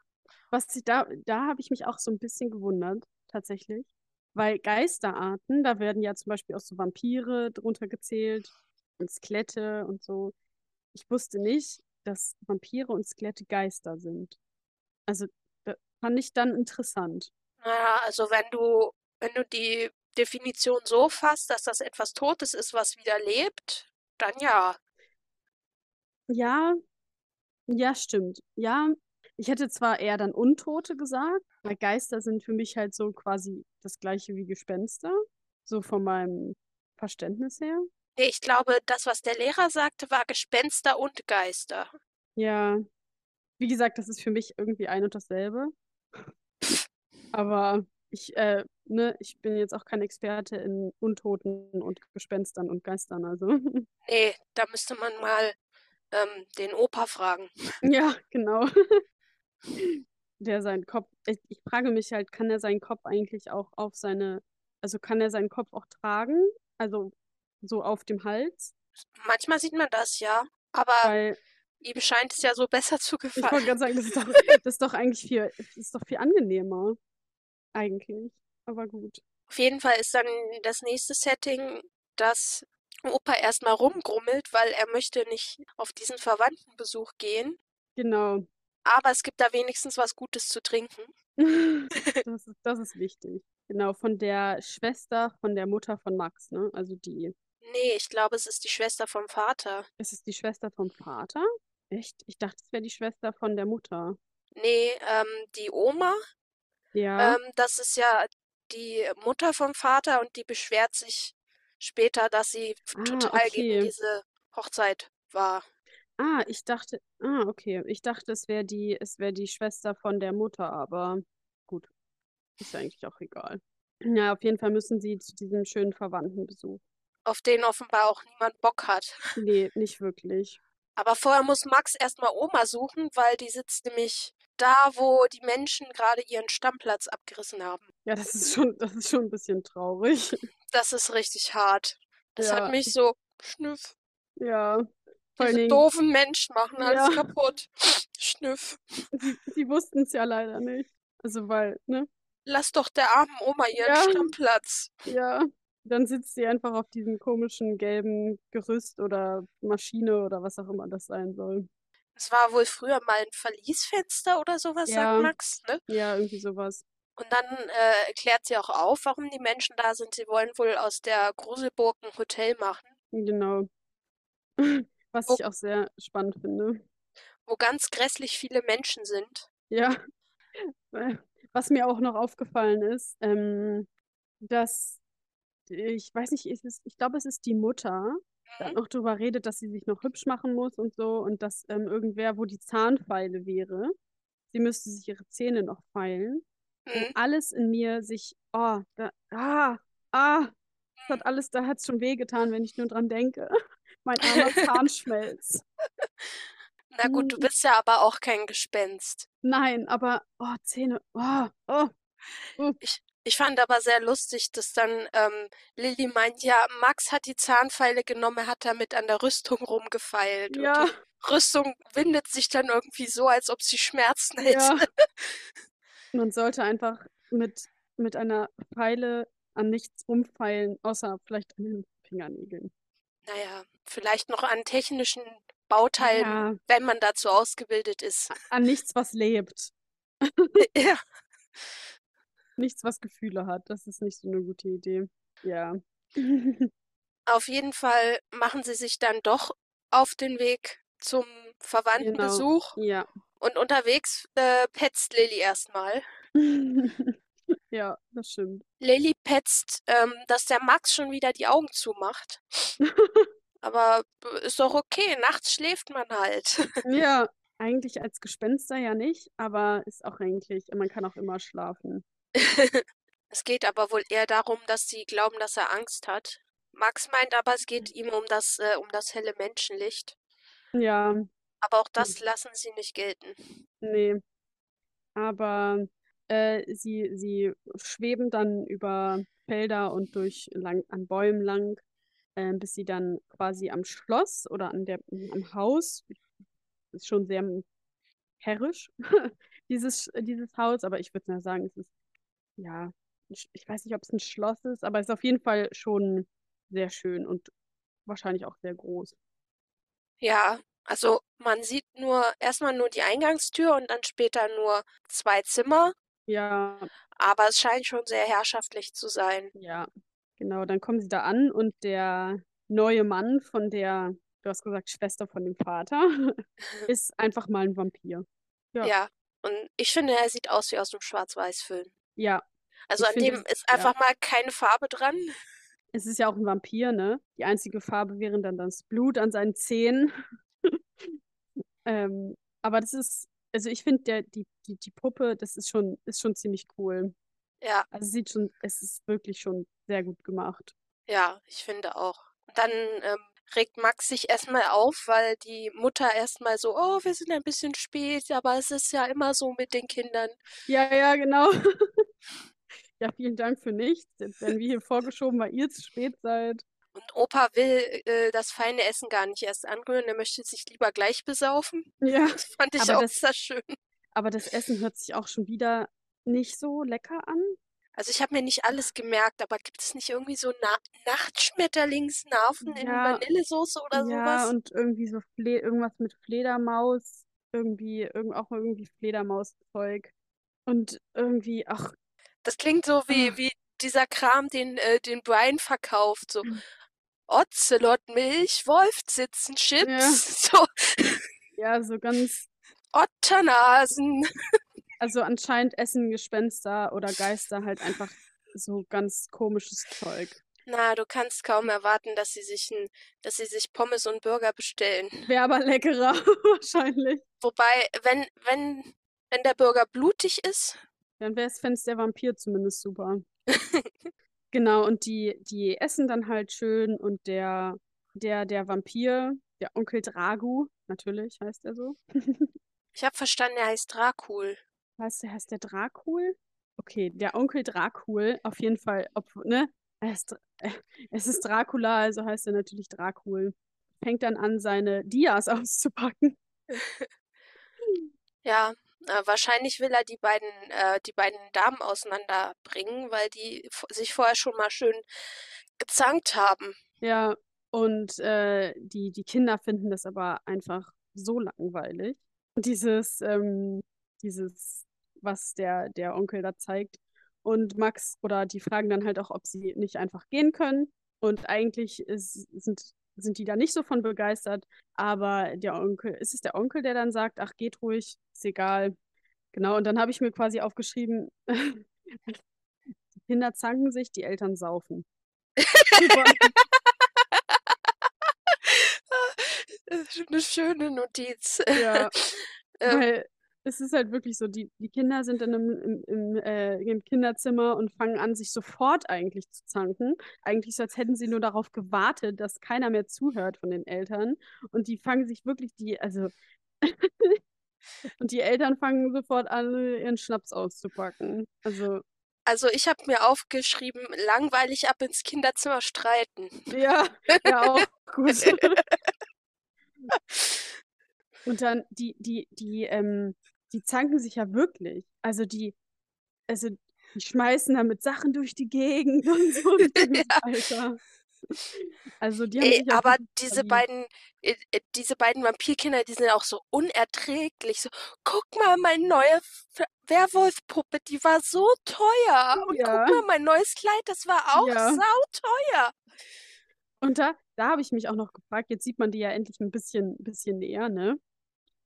Was ich da, da habe ich mich auch so ein bisschen gewundert, tatsächlich. Weil Geisterarten, da werden ja zum Beispiel auch so Vampire drunter gezählt und Skelette und so. Ich wusste nicht, dass Vampire und Skelette Geister sind. Also, das fand ich dann interessant. Naja, also wenn du, wenn du die Definition so fasst, dass das etwas Totes ist, was wieder lebt, dann ja. Ja, ja, stimmt. Ja, ich hätte zwar eher dann Untote gesagt, weil Geister sind für mich halt so quasi das gleiche wie Gespenster, so von meinem Verständnis her. Nee, ich glaube, das, was der Lehrer sagte, war Gespenster und Geister. Ja, wie gesagt, das ist für mich irgendwie ein und dasselbe. Aber ich, äh, ne, ich bin jetzt auch kein Experte in Untoten und Gespenstern und Geistern, also. Nee, da müsste man mal ähm, den Opa fragen. Ja, genau. Der seinen Kopf, ich, ich frage mich halt, kann er seinen Kopf eigentlich auch auf seine, also kann er seinen Kopf auch tragen? Also so auf dem Hals? Manchmal sieht man das, ja. Aber Weil ihm scheint es ja so besser zu ich gefallen. wollte gerade sagen, das ist doch, das ist doch eigentlich viel, ist doch viel angenehmer. eigentlich. Aber gut. Auf jeden Fall ist dann das nächste Setting, dass Opa erstmal rumgrummelt, weil er möchte nicht auf diesen Verwandtenbesuch gehen. Genau. Aber es gibt da wenigstens was Gutes zu trinken. Das ist, das ist wichtig. Genau, von der Schwester, von der Mutter von Max, ne? Also die. Nee, ich glaube, es ist die Schwester vom Vater. Ist es die Schwester vom Vater? Echt? Ich dachte, es wäre die Schwester von der Mutter. Nee, ähm, die Oma, Ja. ähm, das ist ja die Mutter vom Vater und die beschwert sich später, dass sie Ah, total gegen okay. diese Hochzeit war. Ah, ich dachte, ah, okay. Ich dachte, es wäre die, es wäre die Schwester von der Mutter, aber gut. Ist eigentlich auch egal. Ja, auf jeden Fall müssen sie zu diesem schönen Verwandtenbesuch. auf den offenbar auch niemand Bock hat. Nee, nicht wirklich. Aber vorher muss Max erstmal Oma suchen, weil die sitzt nämlich da, wo die Menschen gerade ihren Stammplatz abgerissen haben. Ja, das ist schon, das ist schon ein bisschen traurig. Das ist richtig hart. Das Ja. hat mich so schnüff. Ja. Diese Dingen, doofen Menschen machen alles Ja. kaputt. Schnüff. sie, sie wussten es ja leider nicht. Also, weil, ne? Lass doch der armen Oma ihren Ja. Stammplatz. Ja. Dann sitzt sie einfach auf diesem komischen gelben Gerüst oder Maschine oder was auch immer das sein soll. Es war wohl früher mal ein Verliesfenster oder sowas, Ja. sagt Max, ne? Ja, irgendwie sowas. Und dann äh, erklärt sie auch auf, warum die Menschen da sind. Sie wollen wohl aus der Gruselburg ein Hotel machen, Genau. Was Oh. ich auch sehr spannend finde. wo ganz grässlich viele Menschen sind. Ja. Was mir auch noch aufgefallen ist, ähm, dass ich weiß nicht, ist es, ich glaube, es ist die Mutter, da Mhm. noch drüber redet, dass sie sich noch hübsch machen muss und so und dass ähm, irgendwer, wo die Zahnfeile wäre, sie müsste sich ihre Zähne noch feilen. Mhm. alles in mir sich, oh, da, ah, ah, das hat alles, da hat es schon wehgetan, wenn ich nur dran denke. Mein armer Zahnschmelz. Na gut, du Mhm. bist ja aber auch kein Gespenst. Nein, aber, oh, Zähne, oh, oh. Ich fand aber sehr lustig, dass dann ähm, Lilly meint, ja, Max hat die Zahnpfeile genommen, er hat damit an der Rüstung rumgefeilt. Und Ja, die Rüstung windet sich dann irgendwie so, als ob sie Schmerzen ja. hätte. Man sollte einfach mit, mit einer Pfeile an nichts rumfeilen, außer vielleicht an den Fingernägeln. Naja, vielleicht noch an technischen Bauteilen, Ja, wenn man dazu ausgebildet ist. an nichts, was lebt. Ja. Nichts, was Gefühle hat. Das ist nicht so eine gute Idee. Ja. Auf jeden Fall machen sie sich dann doch auf den Weg zum Genau. Verwandtenbesuch Ja. und unterwegs äh, petzt Lilly erstmal. Ja, das stimmt. Lilly petzt, ähm, dass der Max schon wieder die Augen zumacht. Aber ist doch okay, nachts schläft man halt. Ja, eigentlich als Gespenster ja nicht, aber ist auch eigentlich, man kann auch immer schlafen. Es geht aber wohl eher darum, dass sie glauben, dass er Angst hat. Max meint aber, es geht ihm um das, äh, um das helle Menschenlicht. Ja, Aber auch das lassen sie nicht gelten. nee. Aber äh, sie, sie schweben dann über Felder und durch lang, an Bäumen lang, äh, bis sie dann quasi am Schloss oder an der, am Haus, ist schon sehr herrisch, dieses, dieses Haus, aber ich würde sagen, es ist, ja, ich weiß nicht, ob es ein Schloss ist, aber es ist auf jeden Fall schon sehr schön und wahrscheinlich auch sehr groß. Ja, also man sieht nur erstmal nur die Eingangstür und dann später nur zwei Zimmer, Ja, aber es scheint schon sehr herrschaftlich zu sein. ja, genau. Dann kommen sie da an und der neue Mann von der, du hast gesagt, Schwester von dem Vater, ist einfach mal ein Vampir. Ja. Ja, und ich finde, er sieht aus wie aus einem Schwarz-Weiß-Film. Ja, Also Ich an dem ist einfach mal keine Farbe dran. es ist ja auch ein Vampir, ne? Die einzige Farbe wäre dann das Blut an seinen Zähnen. Ähm, aber das ist, also ich finde, die, die, die Puppe, das ist schon, ist schon ziemlich cool. Ja, Also sieht schon, es ist wirklich schon sehr gut gemacht. ja, ich finde auch. Dann ähm, regt Max sich erstmal auf, weil die Mutter erstmal so, oh, wir sind ein bisschen spät, aber es ist ja immer so mit den Kindern. Ja, ja, genau. Ja, vielen Dank für nichts. Jetzt werden wir hier vorgeschoben, weil ihr zu spät seid. Und Opa will äh, das feine Essen gar nicht erst anrühren, er möchte sich lieber gleich besaufen. Ja, Das fand ich Aber auch das- sehr schön. aber das Essen hört sich auch schon wieder nicht so lecker an. Also ich habe mir nicht alles gemerkt, aber gibt es nicht irgendwie so Na Nachtschmetterlingslarven in Ja, Vanillesoße oder ja, sowas? und irgendwie so Fle irgendwas mit Fledermaus, irgendwie, irgend auch irgendwie Fledermauszeug. Und irgendwie, ach, Das klingt so wie, ah, wie dieser Kram, den, äh, den Brian verkauft. So Ocelotmilch, ja, Wolfsitzenchips, so ja, so ganz, Otternasen. also anscheinend essen Gespenster oder Geister halt einfach so ganz komisches Zeug. Na, du kannst kaum erwarten, dass sie sich, ein, dass sie sich Pommes und Burger bestellen. Wäre aber leckerer, wahrscheinlich. Wobei, wenn, wenn, wenn der Burger blutig ist, Dann wäre es der Vampir zumindest super. Genau, und die, die essen dann halt schön und der, der, der Vampir, der Onkel Dragu, natürlich heißt er so. ich habe verstanden, er heißt Dracul. Heißt der, heißt der Dracul? Okay, der Onkel Dracul, auf jeden Fall, ob, ne? Ist, äh, es ist Dracula, also heißt er natürlich Dracul. Fängt dann an, seine Dias auszupacken. Ja, äh, wahrscheinlich will er die beiden, äh, die beiden Damen auseinanderbringen, weil die sich vorher schon mal schön gezankt haben. Ja, und äh, die, die Kinder finden das aber einfach so langweilig. Dieses, ähm, dieses, was der, der Onkel da zeigt. Und Max oder die fragen dann halt auch, ob sie nicht einfach gehen können. Und eigentlich ist, sind, sind die da nicht so von begeistert. Aber der Onkel, ist es der Onkel, der dann sagt, ach, geht ruhig, ist egal. Genau, und dann habe ich mir quasi aufgeschrieben, die Kinder zanken sich, die Eltern saufen. Super. Eine schöne Notiz. Ja, Ähm, weil es ist halt wirklich so, die, die Kinder sind dann im, im, im, äh, im Kinderzimmer und fangen an, sich sofort eigentlich zu zanken. Eigentlich so, als hätten sie nur darauf gewartet, dass keiner mehr zuhört von den Eltern. Und die fangen sich wirklich die, also, und die Eltern fangen sofort an, ihren Schnaps auszupacken. Also, Also ich habe mir aufgeschrieben, langweilig ab ins Kinderzimmer streiten. ja, ja, auch gut. Und dann, die, die, die, ähm, die zanken sich ja wirklich. Also die, also die schmeißen damit Sachen durch die Gegend und so. So, Alter. Also die haben Ey, ja aber diese beiden, äh, äh, diese beiden Vampirkinder, die sind auch so unerträglich. So, guck mal, meine neue Werwolfpuppe, die war so teuer. Und Ja. guck mal, mein neues Kleid, das war auch Ja. sauteuer. Und da, da habe ich mich auch noch gefragt, jetzt sieht man die ja endlich ein bisschen, bisschen näher, ne?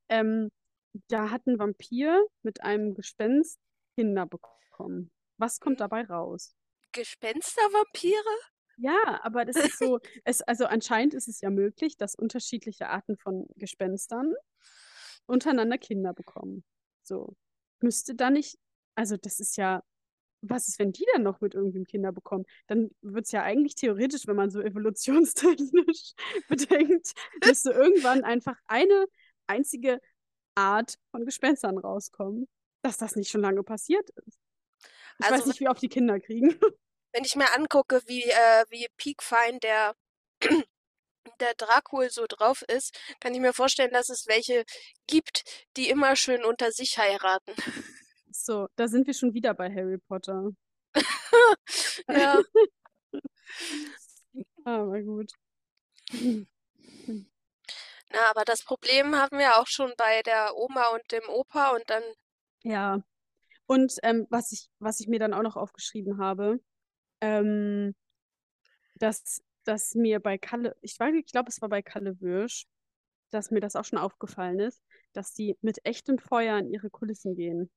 Ähm, da hat ein Vampir mit einem Gespenst Kinder bekommen. Was kommt dabei raus? Gespenstervampire? Ja, aber das ist so, es, also anscheinend ist es ja möglich, dass unterschiedliche Arten von Gespenstern untereinander Kinder bekommen. So. Müsste da nicht, also das ist ja, was ist, wenn die dann noch mit irgendwem Kinder bekommen? Dann wird es ja eigentlich theoretisch, wenn man so evolutionstechnisch bedenkt, müsste irgendwann einfach eine einzige Art von Gespenstern rauskommen. Dass das nicht schon lange passiert ist. Ich Also weiß nicht, wie oft die Kinder kriegen. Wenn ich mir angucke, wie, äh, wie Peakfine der, der Dracul so drauf ist, kann ich mir vorstellen, dass es welche gibt, die immer schön unter sich heiraten. So, da sind wir schon wieder bei Harry Potter. Ja, Aber gut. Na, aber das Problem haben wir auch schon bei der Oma und dem Opa und dann, Ja. Und ähm, was ich, was ich mir dann auch noch aufgeschrieben habe, ähm, dass, dass mir bei Kalle, ich ich glaube, es war bei Kalle Würsch, dass mir das auch schon aufgefallen ist, dass die mit echtem Feuer in ihre Kulissen gehen.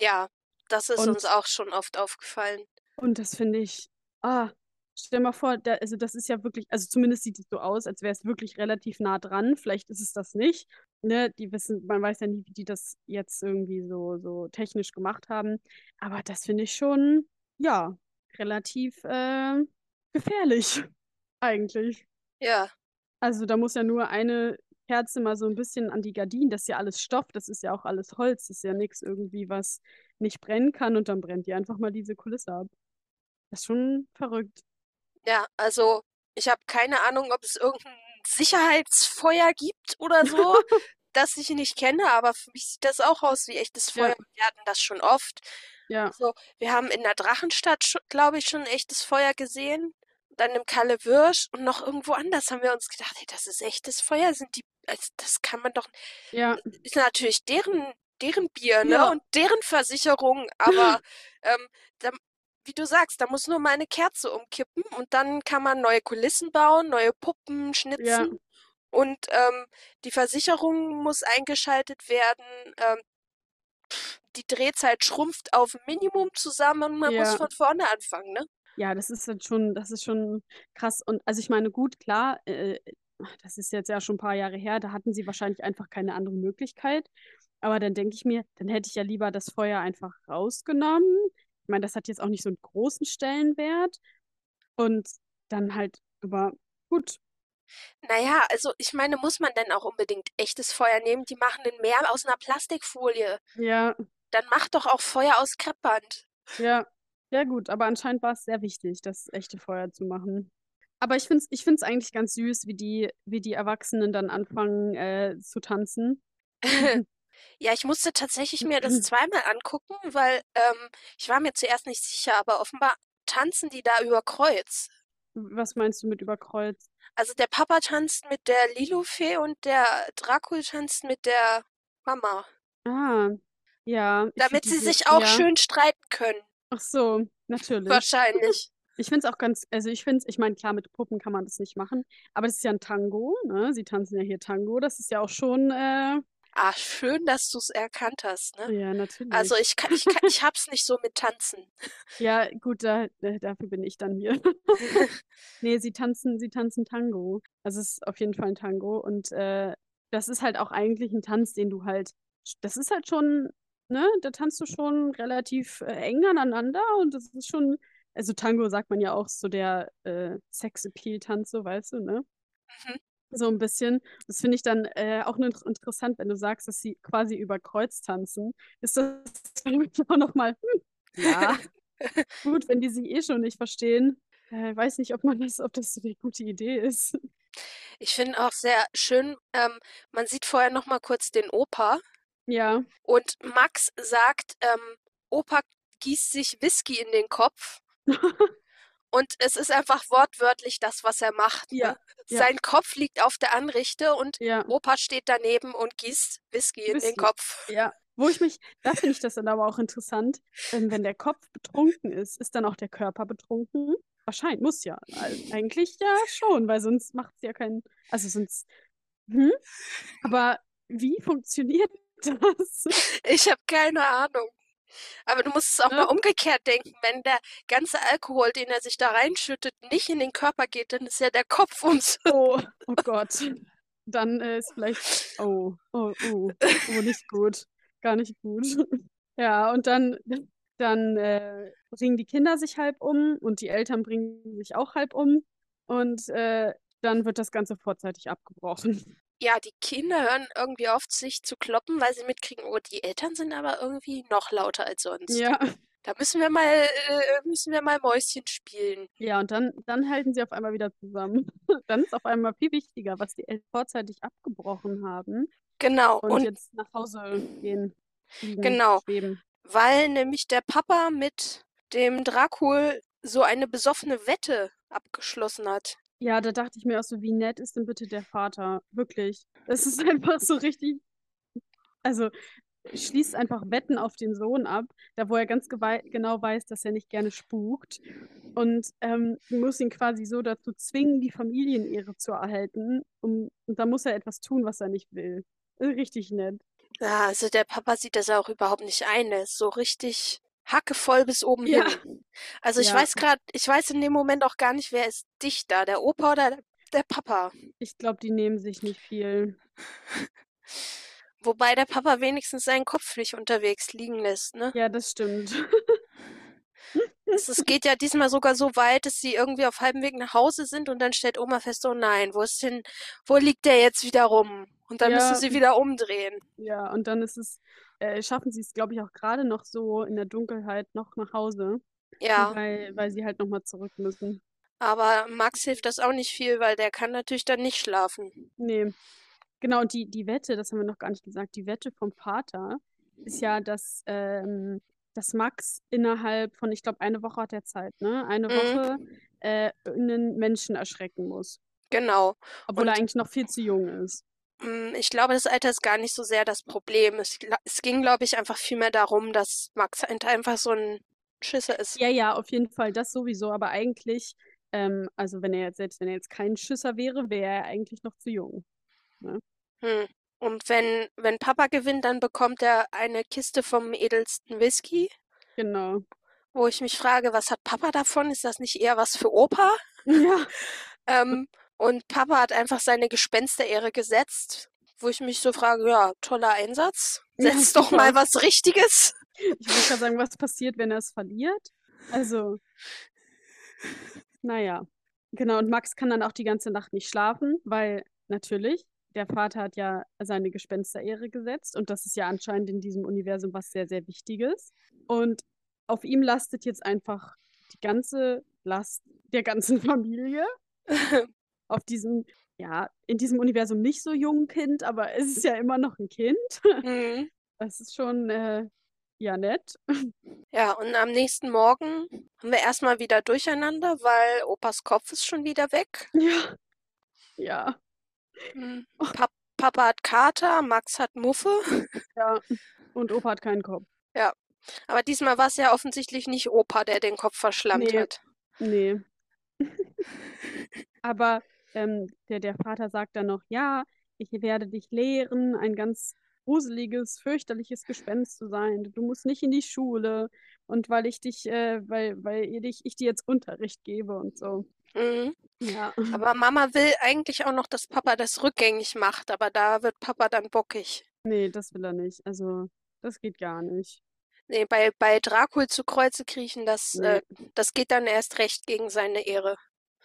ja, das ist uns Und, auch schon oft aufgefallen. und das finde ich, ah, stell mal vor, da, also das ist ja wirklich, also zumindest sieht es so aus, als wäre es wirklich relativ nah dran. Vielleicht ist es das nicht. Ne, die wissen, man weiß ja nie, wie die das jetzt irgendwie so, so technisch gemacht haben. Aber das finde ich schon, ja, relativ äh, gefährlich, eigentlich. Ja, Also da muss ja nur eine Kerze mal so ein bisschen an die Gardinen. Das ist ja alles Stoff, das ist ja auch alles Holz. Das ist ja nichts irgendwie, was nicht brennen kann und dann brennt die einfach mal diese Kulisse ab. Das ist schon verrückt. Ja, also ich habe keine Ahnung, ob es irgendein Sicherheitsfeuer gibt oder so, das ich nicht kenne, aber für mich sieht das auch aus wie echtes Ja. Feuer. Wir hatten das schon oft. Ja, So, wir haben in der Drachenstadt, glaube ich, schon echtes Feuer gesehen. Dann im Kalle Wirsch und noch irgendwo anders haben wir uns gedacht, hey, das ist echtes Feuer, sind die, also das kann man doch, ja, ist natürlich deren, deren Bier, ne? Ja. Und deren Versicherung, aber ähm, da, wie du sagst, da muss nur mal eine Kerze umkippen und dann kann man neue Kulissen bauen, neue Puppen schnitzen. Und ähm, die Versicherung muss eingeschaltet werden. Ähm, die Drehzeit schrumpft auf ein Minimum zusammen und man muss Ja. von vorne anfangen, ne? ja, das ist jetzt schon, das ist schon krass. Und also ich meine, gut, klar, äh, das ist jetzt ja schon ein paar Jahre her, da hatten sie wahrscheinlich einfach keine andere Möglichkeit. Aber dann denke ich mir, dann hätte ich ja lieber das Feuer einfach rausgenommen. Ich meine, das hat jetzt auch nicht so einen großen Stellenwert. Und dann halt, aber gut, Naja, also ich meine, muss man denn auch unbedingt echtes Feuer nehmen? Die machen den mehr aus einer Plastikfolie. ja, Dann mach doch auch Feuer aus Kreppband. Ja, ja gut, aber anscheinend war es sehr wichtig, das echte Feuer zu machen. Aber ich finde es ich find's eigentlich ganz süß, wie die, wie die Erwachsenen dann anfangen äh, zu tanzen. Ja, ich musste tatsächlich mir das zweimal angucken, weil ähm, ich war mir zuerst nicht sicher, aber offenbar tanzen die da über Kreuz. Was meinst du mit überkreuzt? Also der Papa tanzt mit der Lilofee und der Dracul tanzt mit der Mama, Ah, ja. damit sie sich auch ja. schön streiten können. Ach so, natürlich. Wahrscheinlich. Ich finde es auch ganz, also ich finde es, ich meine, klar, mit Puppen kann man das nicht machen, aber das ist ja ein Tango, ne? Sie tanzen ja hier Tango, das ist ja auch schon, äh, Ah, schön, dass du es erkannt hast, ne? ja, natürlich. Also ich kann, ich kann, ich hab's nicht so mit Tanzen. Ja, gut, da, dafür bin ich dann hier. Nee, sie tanzen, sie tanzen Tango. Also es ist auf jeden Fall ein Tango. Und äh, das ist halt auch eigentlich ein Tanz, den du halt, das ist halt schon, ne, da tanzt du schon relativ äh, eng aneinander und das ist schon, also Tango sagt man ja auch so der äh, Sex-Appeal-Tanz, so weißt du, ne? Mhm. So ein bisschen. Das finde ich dann äh, auch nur interessant, wenn du sagst, dass sie quasi über Kreuz tanzen. Ist das auch nochmal, hm, ja, gut, wenn die sich eh schon nicht verstehen. Äh, weiß nicht, ob man das, ob das so eine gute Idee ist. Ich finde auch sehr schön, ähm, man sieht vorher noch mal kurz den Opa Ja, und Max sagt, ähm, Opa gießt sich Whisky in den Kopf und es ist einfach wortwörtlich das, was er macht. Ne? ja. Sein Kopf liegt auf der Anrichte und ja, Opa steht daneben und gießt Whisky in den Whisky. Kopf. ja. Wo ich mich, da finde ich das dann aber auch interessant, ähm, wenn der Kopf betrunken ist, ist dann auch der Körper betrunken? Wahrscheinlich, muss ja. Also, eigentlich ja schon, weil sonst macht es ja keinen, also sonst, hm? Aber wie funktioniert das? Ich habe keine Ahnung. Aber du musst es auch Ne? mal umgekehrt denken. Wenn der ganze Alkohol, den er sich da reinschüttet, nicht in den Körper geht, dann ist ja der Kopf ums. Oh, oh Gott. Dann äh, ist vielleicht, oh, oh, oh, oh, nicht gut. Gar nicht gut. Ja, und dann, dann äh, bringen die Kinder sich halb um und die Eltern bringen sich auch halb um. Und äh, dann wird das Ganze vorzeitig abgebrochen. Ja, die Kinder hören irgendwie auf, sich zu kloppen, weil sie mitkriegen, oh, die Eltern sind aber irgendwie noch lauter als sonst. Ja, Da müssen wir mal, äh, müssen wir mal Mäuschen spielen. ja, und dann, dann halten sie auf einmal wieder zusammen. Dann ist auf einmal viel wichtiger, was die Eltern vorzeitig abgebrochen haben Genau. und Und jetzt nach Hause gehen, Genau. schweben. weil nämlich der Papa mit dem Dracul so eine besoffene Wette abgeschlossen hat. Ja, da dachte ich mir auch so, wie nett ist denn bitte der Vater? Wirklich. Es ist einfach so richtig. Also, schließt einfach Wetten auf den Sohn ab, da wo er ganz genau weiß, dass er nicht gerne spukt. Und ähm, muss ihn quasi so dazu zwingen, die Familienehre zu erhalten. Um, und da muss er etwas tun, was er nicht will. Richtig nett. Ja, also der Papa sieht das auch überhaupt nicht ein. Der ist so richtig hackevoll bis oben Ja. hin. Also ich Ja. weiß gerade, ich weiß in dem Moment auch gar nicht, wer ist dichter, der Opa oder der, Papa. Ich glaube, die nehmen sich nicht viel. Wobei der Papa wenigstens seinen Kopf nicht unterwegs liegen lässt, ne? Ja, das stimmt. Es, geht ja diesmal sogar so weit, dass sie irgendwie auf halbem Weg nach Hause sind und dann stellt Oma fest, oh nein, wo ist denn, wo liegt der jetzt wieder rum? Und dann müssen Ja. sie wieder umdrehen. Ja, und dann ist es, äh, schaffen sie es, glaube ich, auch gerade noch so in der Dunkelheit noch nach Hause. Ja, Weil, weil sie halt nochmal zurück müssen. aber Max hilft das auch nicht viel, weil der kann natürlich dann nicht schlafen. Nee. Genau, und die, die Wette, das haben wir noch gar nicht gesagt, die Wette vom Vater ist ja, dass, ähm, dass Max innerhalb von, ich glaube, eine Woche hat er Zeit, ne? Eine Mhm. Woche äh, einen Menschen erschrecken muss. Genau. Obwohl Und er eigentlich noch viel zu jung ist. Mm, ich glaube, das Alter ist gar nicht so sehr das Problem. Es, es ging, glaube ich, einfach vielmehr darum, dass Max halt einfach so ein Schisser ist. Ja, ja, auf jeden Fall, das sowieso. Aber eigentlich, ähm, also wenn er jetzt, selbst wenn er jetzt kein Schisser wäre, wäre er eigentlich noch zu jung. Hm. Und wenn, wenn Papa gewinnt, dann bekommt er eine Kiste vom edelsten Whisky, Genau. wo ich mich frage, was hat Papa davon? Ist das nicht eher was für Opa? Ja, Ähm, und Papa hat einfach seine Gespensterehre gesetzt, wo ich mich so frage, ja, toller Einsatz. Ja, Setz doch mal was Richtiges. ich wollte gerade sagen, was passiert, wenn er es verliert? Also, naja. Genau, und Max kann dann auch die ganze Nacht nicht schlafen, weil natürlich, der Vater hat ja seine Gespensterehre gesetzt und das ist ja anscheinend in diesem Universum was sehr, sehr Wichtiges. Und auf ihm lastet jetzt einfach die ganze Last der ganzen Familie. Auf diesem, ja, in diesem Universum nicht so jungen Kind, aber es ist ja immer noch ein Kind. Mhm. Das ist schon, äh, ja, nett. Ja, und am nächsten Morgen haben wir erstmal wieder durcheinander, weil Opas Kopf ist schon wieder weg. Ja. Ja. Hm. Pap Papa hat Kater, Max hat Muffe. Ja, und Opa hat keinen Kopf. Aber diesmal war es ja offensichtlich nicht Opa, der den Kopf verschlammt Nee. hat. Nee. Aber ähm, der, der Vater sagt dann noch, ja, ich werde dich lehren, ein ganz gruseliges, fürchterliches Gespenst zu sein. Du musst nicht in die Schule. Und weil ich dich, äh, weil, weil ihr dich, ich dir jetzt Unterricht gebe und so. Mhm. Ja. Aber Mama will eigentlich auch noch, dass Papa das rückgängig macht, aber da wird Papa dann bockig. Nee, das will er nicht. Also, das geht gar nicht. Nee, bei, bei Dracul zu Kreuze kriechen, das, Nee. äh, das geht dann erst recht gegen seine Ehre.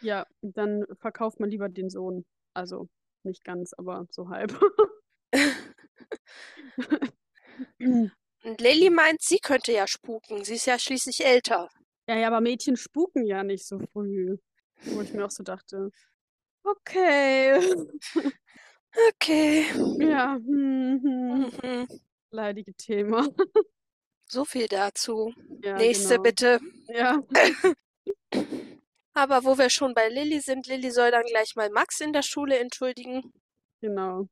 Ja, dann verkauft man lieber den Sohn. Also, nicht ganz, aber so halb. Und Lilly meint, sie könnte ja spuken. Sie ist ja schließlich älter. Ja, ja, aber Mädchen spuken ja nicht so früh. Wo ich mir auch so dachte, okay. Okay. Ja, hm, hm. Mhm. Leidige Thema. So viel dazu. Ja, Nächste genau. bitte. Ja, Aber wo wir schon bei Lilly sind, Lilly soll dann gleich mal Max in der Schule entschuldigen. genau.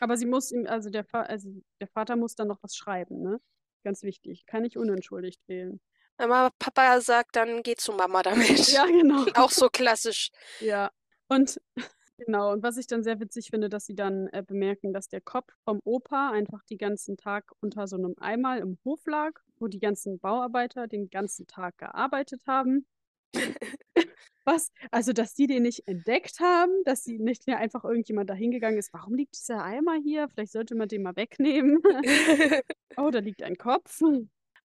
Aber sie muss ihm, also der, also der Vater muss dann noch was schreiben, ne? Ganz wichtig. Kann nicht unentschuldigt wählen. Aber Papa sagt, dann geh zu Mama damit. Ja, genau. Auch so klassisch. Ja. Und genau, und was ich dann sehr witzig finde, dass sie dann äh, bemerken, dass der Kopf vom Opa einfach den ganzen Tag unter so einem Eimer im Hof lag, wo die ganzen Bauarbeiter den ganzen Tag gearbeitet haben. Was? Also, dass die den nicht entdeckt haben, dass sie nicht mehr einfach irgendjemand da hingegangen ist. Warum liegt dieser Eimer hier? Vielleicht sollte man den mal wegnehmen. Oh, da liegt ein Kopf.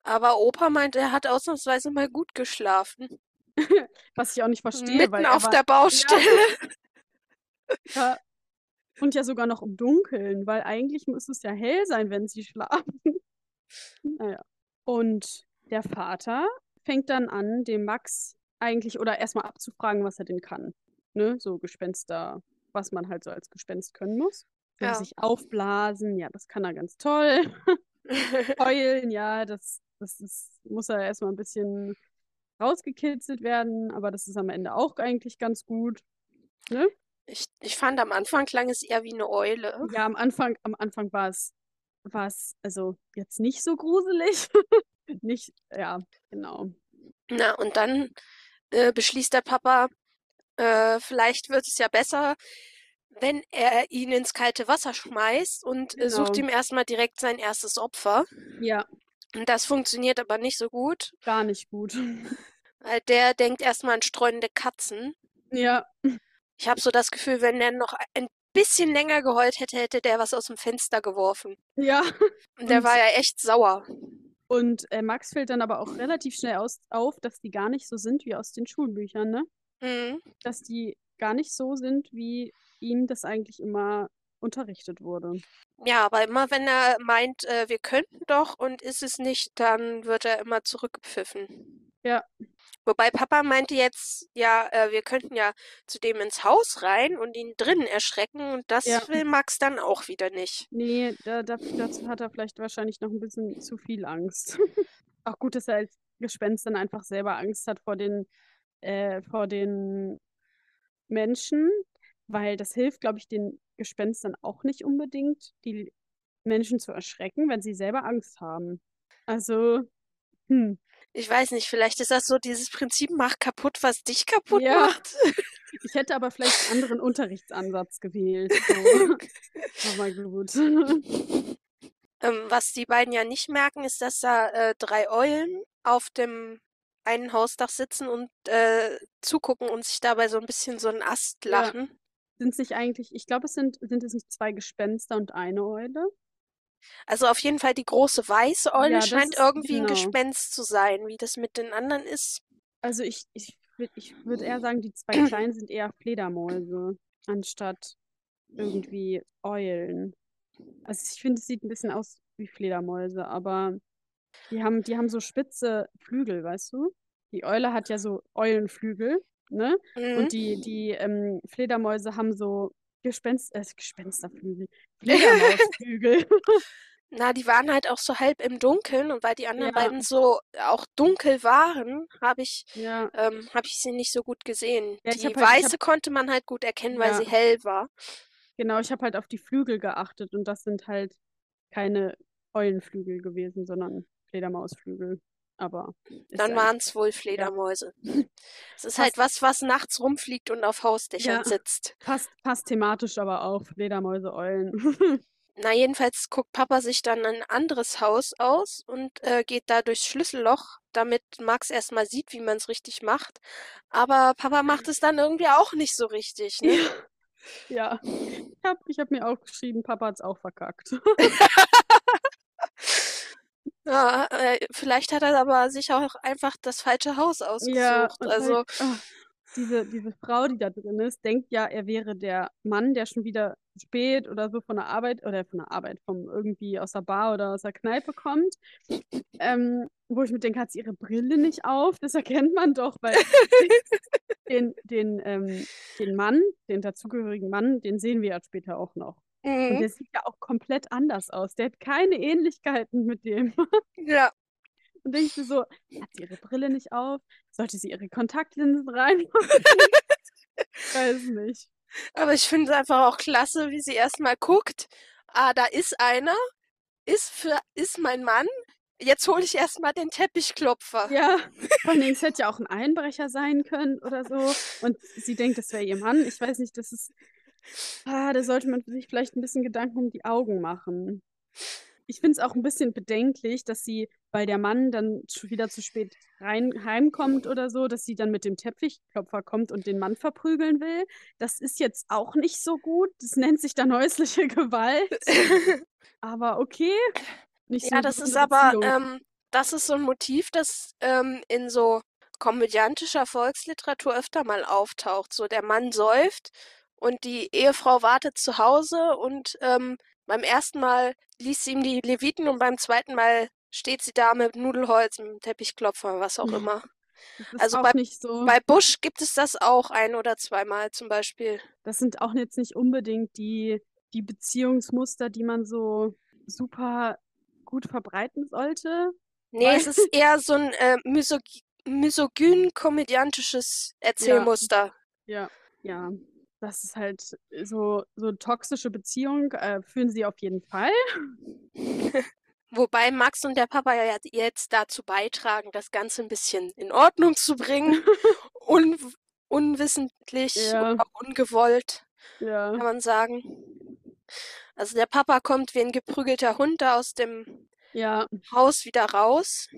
Aber Opa meint, er hat ausnahmsweise mal gut geschlafen. Was ich auch nicht verstehe, Mitten weil auf war, der Baustelle. Ja. Und ja sogar noch im Dunkeln, weil eigentlich muss es ja hell sein, wenn sie schlafen. Naja. Und der Vater fängt dann an, dem Max eigentlich oder erstmal abzufragen, was er denn kann. Ne? So Gespenster, was man halt so als Gespenst können muss. Ja. Sich aufblasen, ja, das kann er ganz toll. Heulen, ja, das, das ist, muss er erstmal ein bisschen rausgekitzelt werden, aber das ist am Ende auch eigentlich ganz gut. Ne? Ich, ich fand am Anfang klang es eher wie eine Eule. Ja, am Anfang, am Anfang war es, war es also jetzt nicht so gruselig. Nicht, ja, genau. Na, und dann äh, beschließt der Papa, äh, vielleicht wird es ja besser, wenn er ihn ins kalte Wasser schmeißt und äh, sucht Genau. ihm erstmal direkt sein erstes Opfer. Ja, Und das funktioniert aber nicht so gut, gar nicht gut. weil der denkt erstmal an streunende Katzen. Ja, Ich habe so das Gefühl, wenn er noch ein bisschen länger geheult hätte, hätte der was aus dem Fenster geworfen. ja. Und der Und- war ja echt sauer. Und äh, Max fällt dann aber auch relativ schnell aus, auf, dass die gar nicht so sind wie aus den Schulbüchern, ne? Mhm. Dass die gar nicht so sind, wie ihm das eigentlich immer unterrichtet wurde. Ja, aber immer wenn er meint, äh, wir könnten doch und ist es nicht, dann wird er immer zurückgepfiffen. Ja. Wobei Papa meinte jetzt, ja, äh, wir könnten ja zu dem ins Haus rein und ihn drinnen erschrecken und das Ja. will Max dann auch wieder nicht. Nee, da, da, dazu hat er vielleicht wahrscheinlich noch ein bisschen zu viel Angst. auch gut, dass er als Gespenst dann einfach selber Angst hat vor den, äh, vor den Menschen, weil das hilft, glaube ich, den Gespenstern auch nicht unbedingt, die Menschen zu erschrecken, wenn sie selber Angst haben. Also, hm. Ich weiß nicht, vielleicht ist das so dieses Prinzip, mach kaputt, was dich kaputt Ja. macht. Ich hätte aber vielleicht einen anderen Unterrichtsansatz gewählt. So. Aber gut. Ähm, was die beiden ja nicht merken, ist, dass da äh, drei Eulen auf dem einen Hausdach sitzen und äh, zugucken und sich dabei so ein bisschen so einen Ast Ja. lachen. Sind es nicht eigentlich, ich glaube, es sind, sind es nicht zwei Gespenster und eine Eule? Also auf jeden Fall die große weiße Eule Ja, das scheint ist- irgendwie ein genau. Gespenst zu sein. Wie das mit den anderen ist, Also ich, ich, ich würde eher sagen, die zwei kleinen sind eher Fledermäuse, anstatt irgendwie Eulen. Also ich finde, es sieht ein bisschen aus wie Fledermäuse, aber die haben, die haben so spitze Flügel, weißt du? Die Eule hat ja so Eulenflügel, ne? Mhm. Und die, die ähm, Fledermäuse haben so Gespenst, äh, Gespensterflügel, Fledermausflügel. Na, die waren halt auch so halb im Dunkeln und weil die anderen Ja. beiden so auch dunkel waren, habe ich, Ja, ähm, hab ich sie nicht so gut gesehen. Ja, die halt- weiße hab- konnte man halt gut erkennen, weil sie hell war. genau, ich habe halt auf die Flügel geachtet und das sind halt keine Eulenflügel gewesen, sondern Fledermausflügel. Aber Dann ja waren es wohl Fledermäuse. Es ist Passt. halt was, was nachts rumfliegt und auf Hausdächern Ja. sitzt. passt, passt thematisch aber auch. Fledermäuse, Eulen. Na, jedenfalls guckt Papa sich dann ein anderes Haus aus und äh, geht da durchs Schlüsselloch, damit Max erstmal sieht, wie man es richtig macht. Aber Papa macht es dann irgendwie auch nicht so richtig, ne? ja. Ich habe ich hab mir auch geschrieben, Papa hat's auch verkackt. Ja, äh, vielleicht hat er aber sich auch einfach das falsche Haus ausgesucht. und also, halt, ah, diese, diese Frau, die da drin ist, denkt ja, er wäre der Mann, der schon wieder spät oder so von der Arbeit oder von der Arbeit, vom irgendwie aus der Bar oder aus der Kneipe kommt. Ähm, wo ich mir denke, hat sie ihre Brille nicht auf? Das erkennt man doch, weil den, den, ähm, den Mann, den dazugehörigen Mann, den sehen wir ja später auch noch. Und mhm, der sieht ja auch komplett anders aus. Der hat keine Ähnlichkeiten mit dem. ja. Und denke ich mir so, hat sie ihre Brille nicht auf? Sollte sie ihre Kontaktlinsen reinmachen? Ich weiß nicht. Aber ich finde es einfach auch klasse, wie sie erstmal guckt. Ah, da ist einer. Ist für, ist mein Mann. Jetzt hole ich erstmal den Teppichklopfer. Ja, vor allem, es hätte ja auch ein Einbrecher sein können oder so. Und sie denkt, das wäre ihr Mann. Ich weiß nicht, das ist. Ah, da sollte man sich vielleicht ein bisschen Gedanken um die Augen machen. Ich finde es auch ein bisschen bedenklich, dass sie, weil der Mann dann schon wieder zu spät rein, heimkommt oder so, dass sie dann mit dem Teppichklopfer kommt und den Mann verprügeln will. Das ist jetzt auch nicht so gut. Das nennt sich dann häusliche Gewalt. Aber okay. So Ja, das ist aber, ähm, das ist so ein Motiv, das ähm, in so komödiantischer Volksliteratur öfter mal auftaucht. So der Mann säuft und die Ehefrau wartet zu Hause und ähm, beim ersten Mal liest sie ihm die Leviten und beim zweiten Mal steht sie da mit Nudelholz, mit Teppichklopfer, was auch Ja. immer. Also bei- so. Bei Bush gibt es das auch ein oder zweimal zum Beispiel. Das sind auch jetzt nicht unbedingt die, die Beziehungsmuster, die man so super gut verbreiten sollte. Nee, es ist eher so ein äh, misog misogyn-komödiantisches Erzählmuster. Ja, ja. Das ist halt so, so toxische Beziehung, äh, führen sie auf jeden Fall. Wobei Max und der Papa ja jetzt dazu beitragen, das Ganze ein bisschen in Ordnung zu bringen. Un unwissentlich Ja. oder ungewollt, Ja. kann man sagen. Also der Papa kommt wie ein geprügelter Hund da aus dem Ja, Haus wieder raus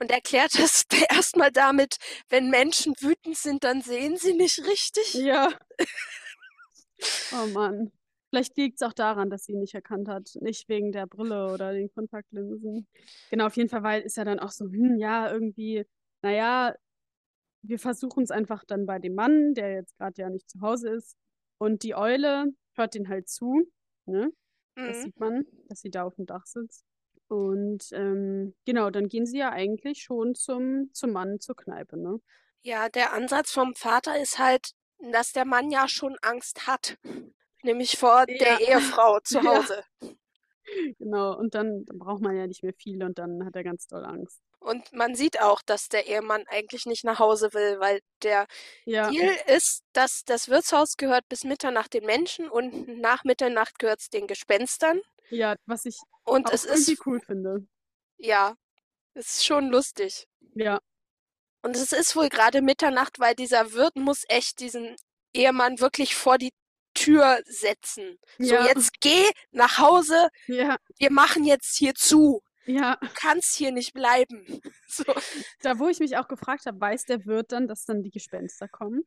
und erklärt das erstmal damit, wenn Menschen wütend sind, dann sehen sie nicht richtig. ja. Oh Mann. Vielleicht liegt es auch daran, dass sie ihn nicht erkannt hat. Nicht wegen der Brille oder den Kontaktlinsen. Genau, auf jeden Fall, weil ist ja dann auch so, hm, ja, irgendwie, naja, wir versuchen es einfach dann bei dem Mann, der jetzt gerade ja nicht zu Hause ist. Und die Eule hört den halt zu, ne? Das Mhm. sieht man, dass sie da auf dem Dach sitzt. Und ähm, genau, dann gehen sie ja eigentlich schon zum, zum Mann zur Kneipe, ne? Ja, der Ansatz vom Vater ist halt, dass der Mann ja schon Angst hat. Nämlich vor der Ja. Ehefrau zu Ja. Hause. Genau, und dann, dann braucht man ja nicht mehr viel und dann hat er ganz doll Angst. Und man sieht auch, dass der Ehemann eigentlich nicht nach Hause will, weil der Ja, Deal ist, dass das Wirtshaus gehört bis Mitternacht den Menschen und nach Mitternacht gehört es den Gespenstern. Ja, was ich Und auch es ist, irgendwie cool finde. ja, es ist schon lustig. Ja, Und es ist wohl gerade Mitternacht, weil dieser Wirt muss echt diesen Ehemann wirklich vor die Tür setzen. So, Ja. jetzt geh nach Hause, ja, wir machen jetzt hier zu. ja. Du kannst hier nicht bleiben. So, Da, wo ich mich auch gefragt habe, weiß der Wirt dann, dass dann die Gespenster kommen?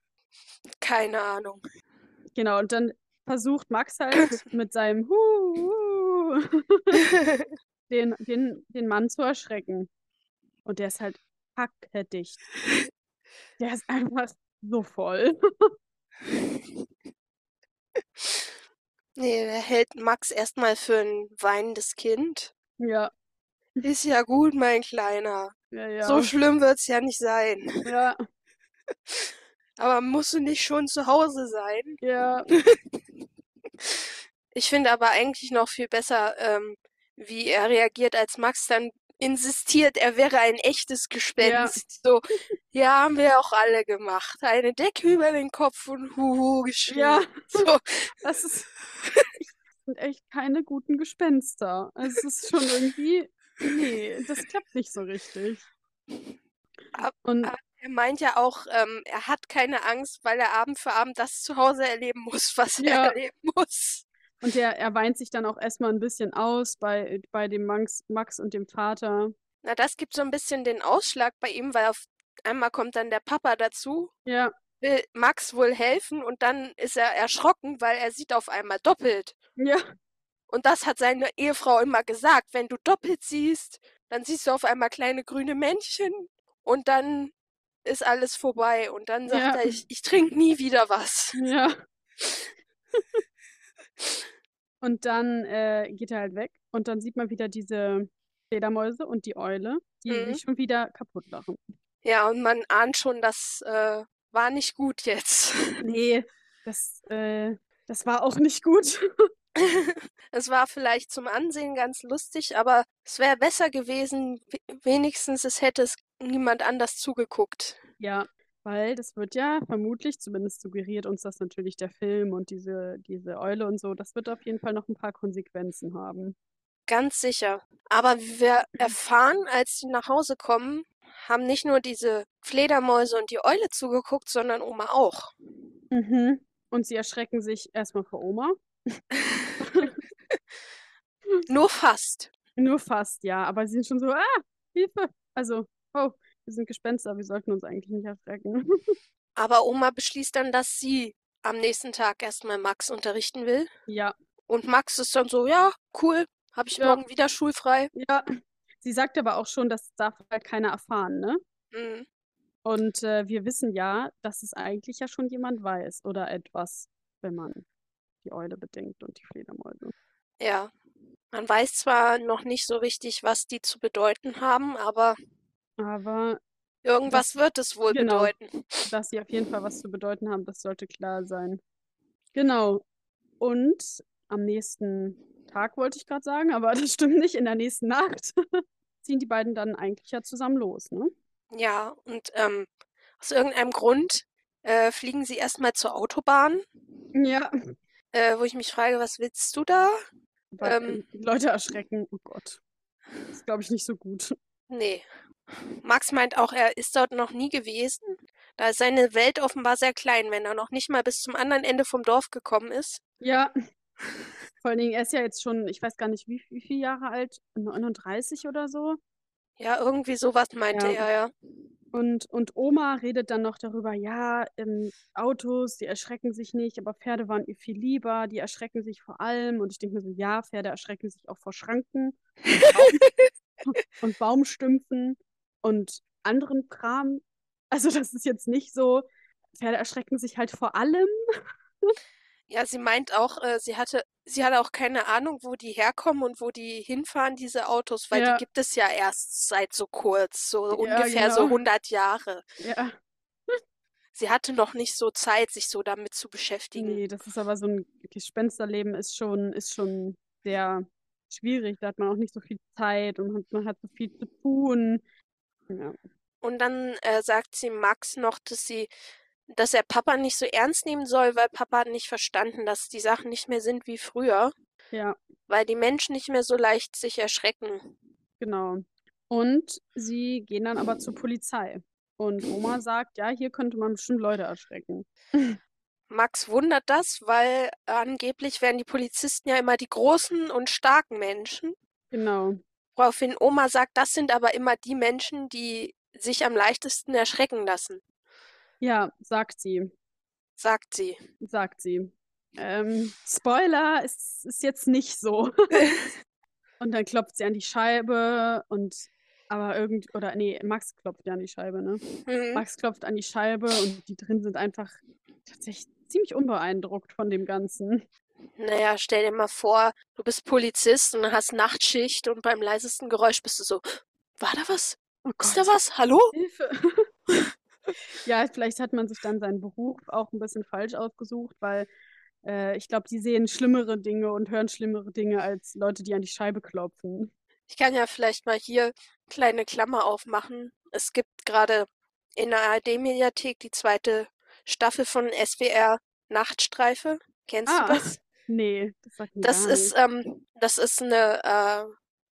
keine Ahnung. Genau, und dann versucht Max halt mit seinem Hu, hu, den, den, den Mann zu erschrecken. Und der ist halt hackedicht. Der ist einfach so voll. Nee, er hält Max erstmal für ein weinendes Kind. Ja, Ist ja gut, mein Kleiner. ja, ja. So schlimm wird's ja nicht sein. ja, Aber musst du nicht schon zu Hause sein? ja, Ich finde aber eigentlich noch viel besser, ähm, wie er reagiert, als Max dann insistiert, er wäre ein echtes Gespenst. So, ja, haben wir auch alle gemacht. Eine Decke über den Kopf und Huhu geschrien. ja. So, Das ist sind echt keine guten Gespenster. Also Es ist schon irgendwie, nee, das klappt nicht so richtig. Ab- Und ab- er meint ja auch, ähm, er hat keine Angst, weil er Abend für Abend das zu Hause erleben muss, was er Ja. erleben muss. Und der, er weint sich dann auch erstmal ein bisschen aus bei, bei dem Max, Max und dem Vater. Na, das gibt so ein bisschen den Ausschlag bei ihm, weil auf einmal kommt dann der Papa dazu, Ja, will Max wohl helfen und dann ist er erschrocken, weil er sieht auf einmal doppelt. ja, Und das hat seine Ehefrau immer gesagt. Wenn du doppelt siehst, dann siehst du auf einmal kleine grüne Männchen und dann ist alles vorbei. Und dann sagt Ja. er, ich, ich trinke nie wieder was. ja. Und dann äh, geht er halt weg und dann sieht man wieder diese Fledermäuse und die Eule, die Mhm. sich schon wieder kaputt lachen. Ja, und man ahnt schon, das äh, war nicht gut jetzt. Nee, das, äh, das war auch nicht gut. Es war vielleicht zum Ansehen ganz lustig, aber es wäre besser gewesen, we- wenigstens es hätte es niemand anders zugeguckt. Ja, weil das wird ja vermutlich, zumindest suggeriert uns das natürlich der Film und diese, diese Eule und so, das wird auf jeden Fall noch ein paar Konsequenzen haben. Ganz sicher. Aber wie wir erfahren, als sie nach Hause kommen, haben nicht nur diese Fledermäuse und die Eule zugeguckt, sondern Oma auch. Mhm. Und sie erschrecken sich erstmal vor Oma. Nur fast. Nur fast, ja, aber sie sind schon so, ah, Hilfe. Also, oh, wir sind Gespenster, wir sollten uns eigentlich nicht erschrecken. Aber Oma beschließt dann, dass sie am nächsten Tag erstmal Max unterrichten will. Ja, Und Max ist dann so, ja, cool, habe ich Ja. morgen wieder schulfrei. ja. Sie sagt aber auch schon, das darf halt keiner erfahren, ne? Mhm. Und äh, wir wissen ja, dass es eigentlich ja schon jemand weiß oder etwas, wenn man die Eule bedenkt und die Fledermäuse. Ja. Man weiß zwar noch nicht so richtig, was die zu bedeuten haben, aber Aber irgendwas wird es wohl genau. bedeuten. dass sie auf jeden Fall was zu bedeuten haben, das sollte klar sein. Genau. Und am nächsten Tag wollte ich gerade sagen, aber das stimmt nicht, in der nächsten Nacht ziehen die beiden dann eigentlich ja zusammen los, ne? Ja, und ähm, aus irgendeinem Grund äh, fliegen sie erstmal zur Autobahn, Ja. äh, wo ich mich frage, was willst du da? Weil Ähm. die Leute erschrecken. Oh Gott. Das ist, glaube ich, nicht so gut. Nee. Max meint auch, er ist dort noch nie gewesen. Da ist seine Welt offenbar sehr klein, wenn er noch nicht mal bis zum anderen Ende vom Dorf gekommen ist. Ja. Vor allen Dingen, er ist ja jetzt schon, ich weiß gar nicht, wie, wie viele Jahre alt? 39 oder so. Ja, irgendwie sowas meinte Ja. er, ja. Und, und Oma redet dann noch darüber, ja, ähm, Autos, die erschrecken sich nicht, aber Pferde waren ihr viel lieber, die erschrecken sich vor allem. Und ich denke mir so, ja, Pferde erschrecken sich auch vor Schranken und, Baum und Baumstümpfen und anderen Kram. Also das ist jetzt nicht so, Pferde erschrecken sich halt vor allem. Ja, sie meint auch, äh, sie hatte, sie hatte auch keine Ahnung, wo die herkommen und wo die hinfahren, diese Autos, weil Ja. die gibt es ja erst seit so kurz, so Ja, ungefähr so genau. 100 Jahre. Ja, Sie hatte noch nicht so Zeit, sich so damit zu beschäftigen. nee, das ist aber so ein Gespensterleben ist schon, ist schon sehr, schwierig. Da hat man auch nicht so viel Zeit und man hat so viel zu tun. Ja. Und dann äh, sagt sie Max noch, dass sie, dass er Papa nicht so ernst nehmen soll, weil Papa hat nicht verstanden, dass die Sachen nicht mehr sind wie früher, Ja, weil die Menschen nicht mehr so leicht sich erschrecken. genau. Und sie gehen dann aber zur Polizei. Und Oma sagt, ja, hier könnte man bestimmt Leute erschrecken. Max wundert das, weil angeblich wären die Polizisten ja immer die großen und starken Menschen. Genau. Woraufhin Oma sagt, das sind aber immer die Menschen, die sich am leichtesten erschrecken lassen, Ja, sagt sie. sagt sie. Sagt sie. Ähm, Spoiler, es ist jetzt nicht so. Und dann klopft sie an die Scheibe und aber irgend oder nee, Max klopft ja an die Scheibe, ne? Mhm. Max klopft an die Scheibe und die drin sind einfach tatsächlich ziemlich unbeeindruckt von dem Ganzen. Naja, stell dir mal vor, du bist Polizist und hast Nachtschicht und beim leisesten Geräusch bist du so, war da was? Oh Ist da was? Hallo? Hilfe. Ja, vielleicht hat man sich dann seinen Beruf auch ein bisschen falsch ausgesucht, weil äh, ich glaube, die sehen schlimmere Dinge und hören schlimmere Dinge als Leute, die an die Scheibe klopfen. Ich kann ja vielleicht mal hier kleine Klammer aufmachen. Es gibt gerade in der ARD-Mediathek die zweite Staffel von SWR Nachtstreife. Kennst Ah, du das? Nee, das sagt mir Das ist, nicht. ähm, das ist eine äh,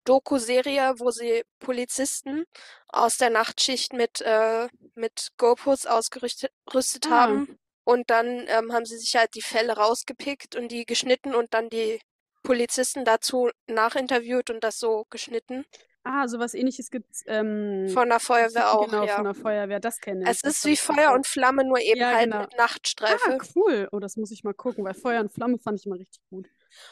Doku-Serie, wo sie Polizisten aus der Nachtschicht mit, äh, mit GoPros ausgerüstet gerüstet Ah, haben. Und dann ähm, haben sie sich halt die Fälle rausgepickt und die geschnitten und dann die Polizisten dazu nachinterviewt und das so geschnitten. Ah, sowas ähnliches gibt's ähm, Von der Feuerwehr auch, genau ja. von der Feuerwehr, das kenne ich, Es ist wie Feuer und Flamme, nur eben Ja, halt genau. mit Ah, Nachtstreife. cool. Oh, das muss ich mal gucken, weil Feuer und Flamme fand ich immer richtig gut.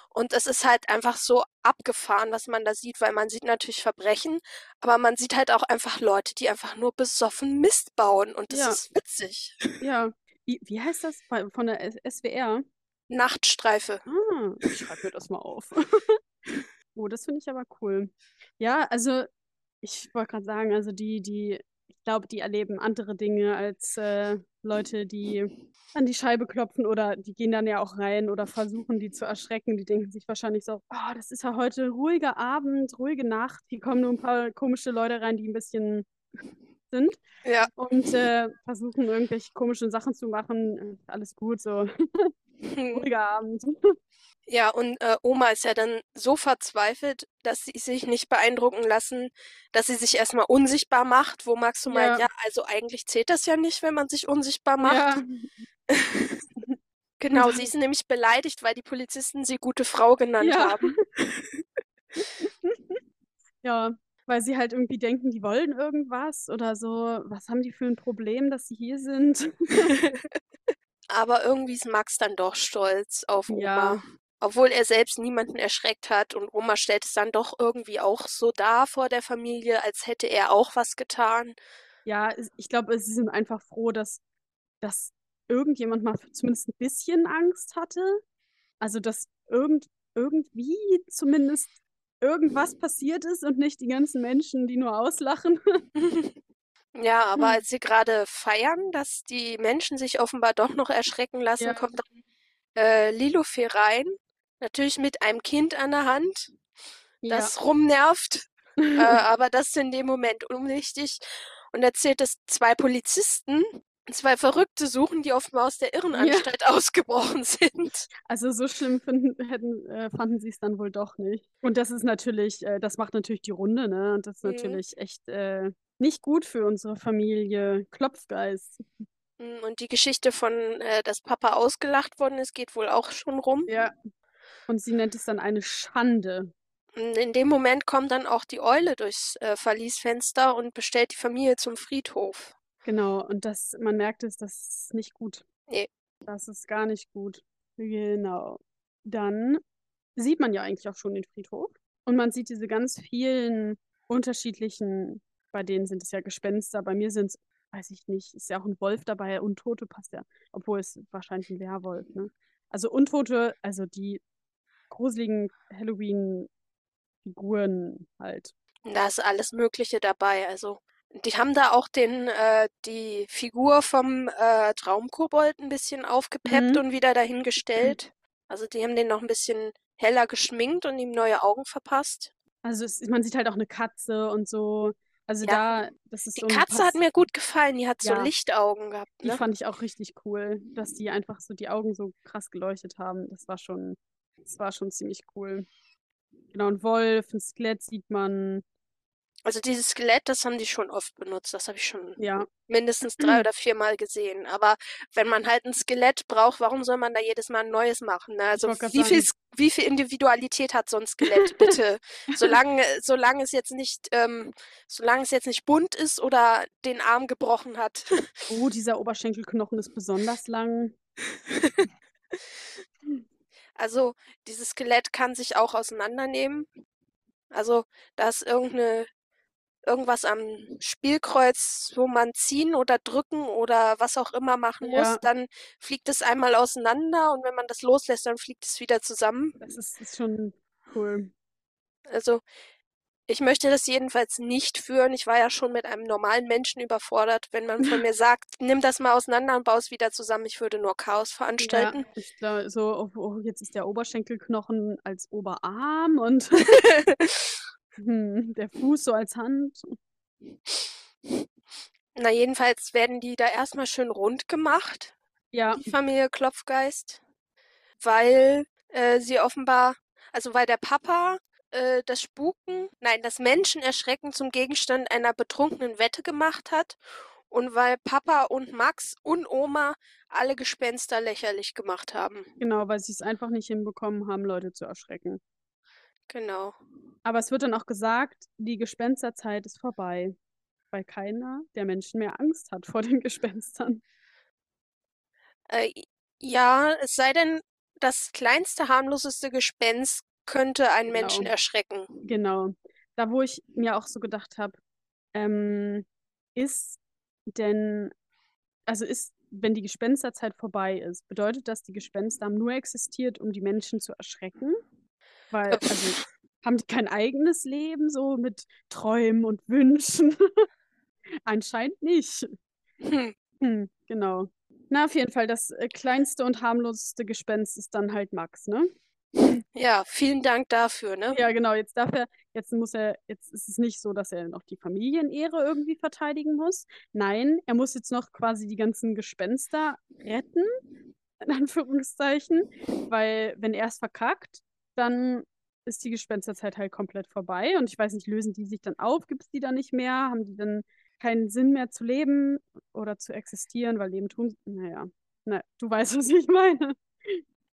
Und es ist halt einfach so abgefahren, was man da sieht, weil man sieht natürlich Verbrechen, aber man sieht halt auch einfach Leute, die einfach nur besoffen Mist bauen und das Ja, ist witzig. ja. Wie, wie heißt das von der SWR? Nachtstreife. Ah, ich schreibe mir das mal auf. Oh, das finde ich aber cool. Ja, also ich wollte gerade sagen, also die, die, ich glaube, die erleben andere Dinge als äh, Leute, die an die Scheibe klopfen oder die gehen dann ja auch rein oder versuchen, die zu erschrecken. Die denken sich wahrscheinlich so, oh, das ist ja heute ruhiger Abend, ruhige Nacht. Hier kommen nur ein paar komische Leute rein, die ein bisschen sind Ja. und äh, versuchen irgendwelche komischen Sachen zu machen. Äh, Alles gut, so ruhiger Abend. Ja, und äh, Oma ist ja dann so verzweifelt, dass sie sich nicht beeindrucken lassen, dass sie sich erstmal unsichtbar macht, wo Max so meint, Ja, ja, also eigentlich zählt das ja nicht, wenn man sich unsichtbar macht. ja. Genau, sie ist nämlich beleidigt, weil die Polizisten sie gute Frau genannt Ja. haben. Ja, weil sie halt irgendwie denken, die wollen irgendwas oder so. Was haben die für ein Problem, dass sie hier sind? Aber irgendwie ist Max dann doch stolz auf Ja, Oma. Obwohl er selbst niemanden erschreckt hat und Oma stellt es dann doch irgendwie auch so dar vor der Familie, als hätte er auch was getan. ja, ich glaube, sie sind einfach froh, dass, dass irgendjemand mal zumindest ein bisschen Angst hatte. Also, dass irgend, irgendwie zumindest irgendwas passiert ist und nicht die ganzen Menschen, die nur auslachen. Ja, aber als sie gerade feiern, dass die Menschen sich offenbar doch noch erschrecken lassen, Ja, kommt dann äh, Lilofee rein. Natürlich mit einem Kind an der Hand, ja. das rumnervt. Äh, aber das ist in dem Moment unwichtig. Und erzählt, dass zwei Polizisten zwei Verrückte suchen, die offenbar aus der Ja, Irrenanstalt ausgebrochen sind. also so schlimm finden, hätten, äh, fanden sie es dann wohl doch nicht. Und das ist natürlich, äh, das macht natürlich die Runde, ne? Und das ist Mhm. natürlich echt äh, nicht gut für unsere Familie. Klopfgeist. Mm, Und die Geschichte von, äh, dass Papa ausgelacht worden ist, geht wohl auch schon rum. Ja. Und sie nennt es dann eine Schande. Und in dem Moment kommt dann auch die Eule durchs äh, Verliesfenster und bestellt die Familie zum Friedhof. Genau. Und das, man merkt es, das ist nicht gut. Nee. Das ist gar nicht gut. Genau. Dann sieht man ja eigentlich auch schon den Friedhof. Und man sieht diese ganz vielen unterschiedlichen, bei denen sind es ja Gespenster, bei mir sind es, weiß ich nicht, ist ja auch ein Wolf dabei, Untote passt ja, obwohl es wahrscheinlich ein Werwolf, ne? Also Untote, also die gruseligen Halloween-Figuren halt. Da ist alles Mögliche dabei. Also, die haben da auch den, äh, die Figur vom äh, Traumkobold ein bisschen aufgepeppt Mhm. und wieder dahingestellt. Also, die haben den noch ein bisschen heller geschminkt und ihm neue Augen verpasst. Also es, man sieht halt auch eine Katze und so. Also Ja. da, das ist Die so Katze hat Pass- mir gut gefallen, die hat so Ja. Lichtaugen gehabt, Die ne? fand ich auch richtig cool, dass die einfach so die Augen so krass geleuchtet haben. Das war schon, das war schon ziemlich cool. Genau, ein Wolf, ein Skelett sieht man. Also dieses Skelett, das haben die schon oft benutzt, das habe ich schon Ja, mindestens drei oder viermal gesehen. Aber wenn man halt ein Skelett braucht, warum soll man da jedes Mal ein neues machen? Ne? Also wie viel, wie viel Individualität hat so ein Skelett, bitte? Solange, solange es jetzt nicht, ähm, solange es jetzt nicht bunt ist oder den Arm gebrochen hat. oh, dieser Oberschenkelknochen ist besonders lang. Also dieses Skelett kann sich auch auseinandernehmen. Also da ist irgendeine, irgendwas am Spielkreuz, wo man ziehen oder drücken oder was auch immer machen muss, Ja. dann fliegt es einmal auseinander und wenn man das loslässt, dann fliegt es wieder zusammen. Das ist, ist schon cool. Also ich möchte das jedenfalls nicht führen. Ich war ja schon mit einem normalen Menschen überfordert. Wenn man von mir sagt, nimm das mal auseinander und baue es wieder zusammen, ich würde nur Chaos Ja, veranstalten. ich glaube, so, oh, oh, jetzt ist der Oberschenkelknochen als Oberarm und hm, der Fuß so als Hand. Na, jedenfalls werden die da erstmal schön rund gemacht. Ja, die Familie Klopfgeist, weil äh, sie offenbar, also weil der Papa äh, das Spuken, nein, das Menschenerschrecken zum Gegenstand einer betrunkenen Wette gemacht hat und weil Papa und Max und Oma alle Gespenster lächerlich gemacht haben. genau, weil sie es einfach nicht hinbekommen haben, Leute zu erschrecken. Genau. Aber es wird dann auch gesagt, die Gespensterzeit ist vorbei, weil keiner der Menschen mehr Angst hat vor den Gespenstern. Äh, ja, es sei denn, das kleinste, harmloseste Gespenst könnte einen Menschen Genau. erschrecken. Genau. Da, wo ich mir auch so gedacht habe, ähm, ist denn, also ist, wenn die Gespensterzeit vorbei ist, bedeutet das, die Gespenster haben nur existiert, um die Menschen zu erschrecken? Weil, Äh, also, haben die kein eigenes Leben, so mit Träumen und Wünschen? Anscheinend nicht. Hm. Hm, genau. Na, auf jeden Fall, das äh, kleinste und harmloseste Gespenst ist dann halt Max, ne? Ja, vielen Dank dafür, ne? Ja, genau. Jetzt darf er, jetzt muss er, jetzt ist es nicht so, dass er noch die Familienehre irgendwie verteidigen muss. Nein, er muss jetzt noch quasi die ganzen Gespenster retten, in Anführungszeichen, weil wenn er es verkackt, dann ist die Gespensterzeit halt komplett vorbei. Und ich weiß nicht, lösen die sich dann auf? Gibt es die dann nicht mehr? Haben die dann keinen Sinn mehr zu leben oder zu existieren? Weil Leben tun, naja, na, du weißt, was ich meine.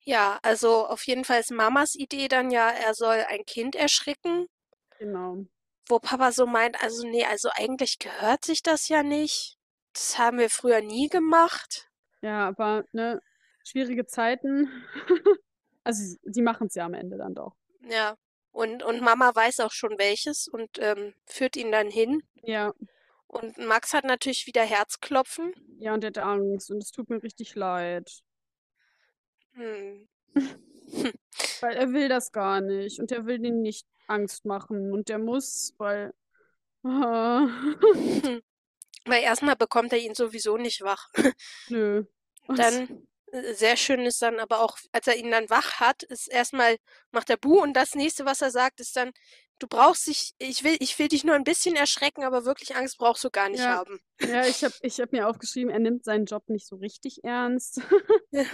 Ja, also auf jeden Fall ist Mamas Idee dann ja, er soll ein Kind erschrecken, Genau. wo Papa so meint, also nee, also eigentlich gehört sich das ja nicht. Das haben wir früher nie gemacht. Ja, aber ne, schwierige Zeiten. Also sie, sie machen es ja am Ende dann doch. Ja. Und, und Mama weiß auch schon welches und ähm, führt ihn dann hin. Ja, Und Max hat natürlich wieder Herzklopfen. ja, und er hat Angst und es tut mir richtig leid. Hm. Weil er will das gar nicht und er will den nicht Angst machen und der muss, weil. Weil erstmal bekommt er ihn sowieso nicht wach. Nö. Und Dann sehr schön ist dann aber auch, als er ihn dann wach hat, ist erstmal macht er Bu und das nächste, was er sagt, ist dann, du brauchst dich, ich will, ich will dich nur ein bisschen erschrecken, aber wirklich Angst brauchst du gar nicht Ja. haben. Ja, ich habe ich hab mir aufgeschrieben, er nimmt seinen Job nicht so richtig ernst. Ja.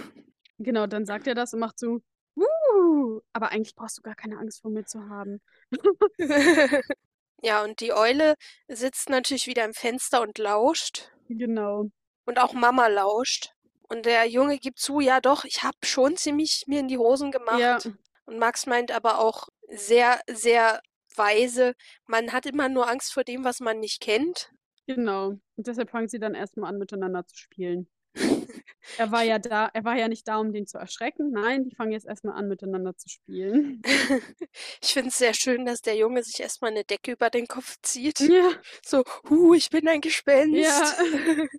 Genau, dann sagt er das und macht so, Wuh, aber eigentlich brauchst du gar keine Angst vor mir zu haben. Ja, und die Eule sitzt natürlich wieder im Fenster und lauscht. Genau. Und auch Mama lauscht. Und der Junge gibt zu, ja doch, ich habe schon ziemlich mir in die Hosen gemacht. Ja, Und Max meint aber auch sehr, sehr weise, man hat immer nur Angst vor dem, was man nicht kennt. genau. Und deshalb fangen sie dann erstmal an, miteinander zu spielen. Er war ja da, er war ja nicht da, um den zu erschrecken. Nein, die fangen jetzt erstmal an, miteinander zu spielen. Ich finde es sehr schön, dass der Junge sich erstmal eine Decke über den Kopf zieht. Ja, So, hu, ich bin ein Gespenst. ja.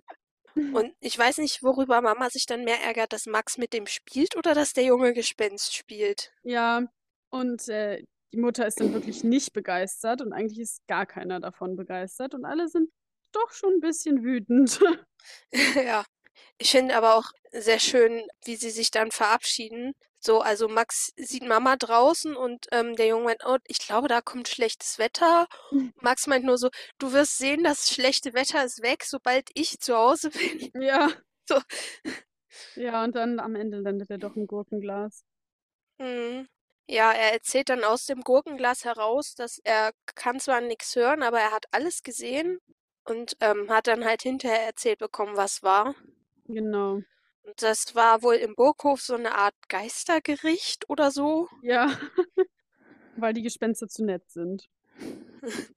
Und ich weiß nicht, worüber Mama sich dann mehr ärgert, dass Max mit dem spielt oder dass der Junge Gespenst spielt. Ja, und äh, die Mutter ist dann wirklich nicht begeistert und eigentlich ist gar keiner davon begeistert und alle sind doch schon ein bisschen wütend. Ja. Ich finde aber auch sehr schön, wie sie sich dann verabschieden. So, also Max sieht Mama draußen und ähm, der Junge meint, oh, ich glaube, da kommt schlechtes Wetter. Max meint nur so, du wirst sehen, das schlechte Wetter ist weg, sobald ich zu Hause bin. Ja. So. Ja, und dann am Ende landet er doch im Gurkenglas. Hm. Ja, er erzählt dann aus dem Gurkenglas heraus, dass er kann zwar nichts hören, aber er hat alles gesehen und ähm, hat dann halt hinterher erzählt bekommen, was war. Genau. Und das war wohl im Burghof so eine Art Geistergericht oder so. Ja. Weil die Gespenster zu nett sind.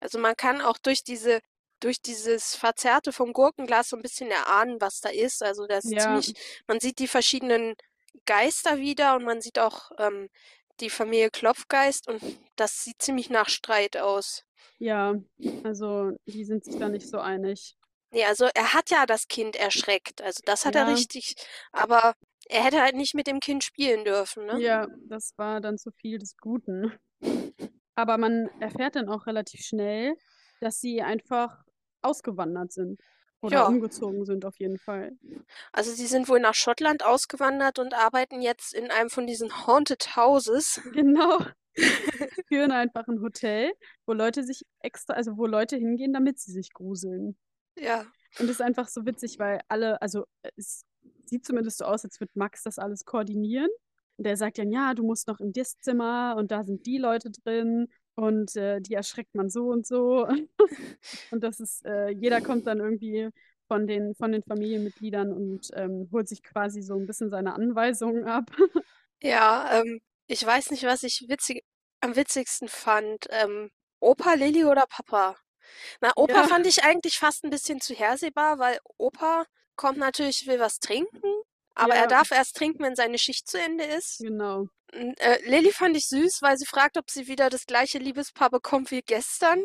Also man kann auch durch diese durch dieses Verzerrte vom Gurkenglas so ein bisschen erahnen, was da ist. Also das ist Ja. ziemlich, man sieht die verschiedenen Geister wieder und man sieht auch ähm, die Familie Klopfgeist und das sieht ziemlich nach Streit aus. Ja, also die sind sich da nicht so einig. Nee, also er hat ja das Kind erschreckt. Also das hat er Ja. richtig, aber er hätte halt nicht mit dem Kind spielen dürfen, ne? Ja, das war dann zu viel des Guten. Aber man erfährt dann auch relativ schnell, dass sie einfach ausgewandert sind. Oder Ja. umgezogen sind auf jeden Fall. Also sie sind wohl nach Schottland ausgewandert und arbeiten jetzt in einem von diesen Haunted Houses. Genau. Führen einfach ein Hotel, wo Leute sich extra, also wo Leute hingehen, damit sie sich gruseln. Ja. Und es ist einfach so witzig, weil alle, also äh, es sieht zumindest so aus, als würde Max das alles koordinieren. Und der sagt dann, ja, du musst noch in das Zimmer und da sind die Leute drin und äh, die erschreckt man so und so. und das ist, äh, jeder kommt dann irgendwie von den, von den Familienmitgliedern und ähm, holt sich quasi so ein bisschen seine Anweisungen ab. Ja, ähm, ich weiß nicht, was ich witzig, am witzigsten fand. Ähm, Opa, Lilly oder Papa? Na, Opa Ja. fand ich eigentlich fast ein bisschen zu hersehbar, weil Opa kommt natürlich, will was trinken, aber er Ja. darf erst trinken, wenn seine Schicht zu Ende ist. Genau. Und, äh, Lilly fand ich süß, weil sie fragt, ob sie wieder das gleiche Liebespaar bekommt wie gestern.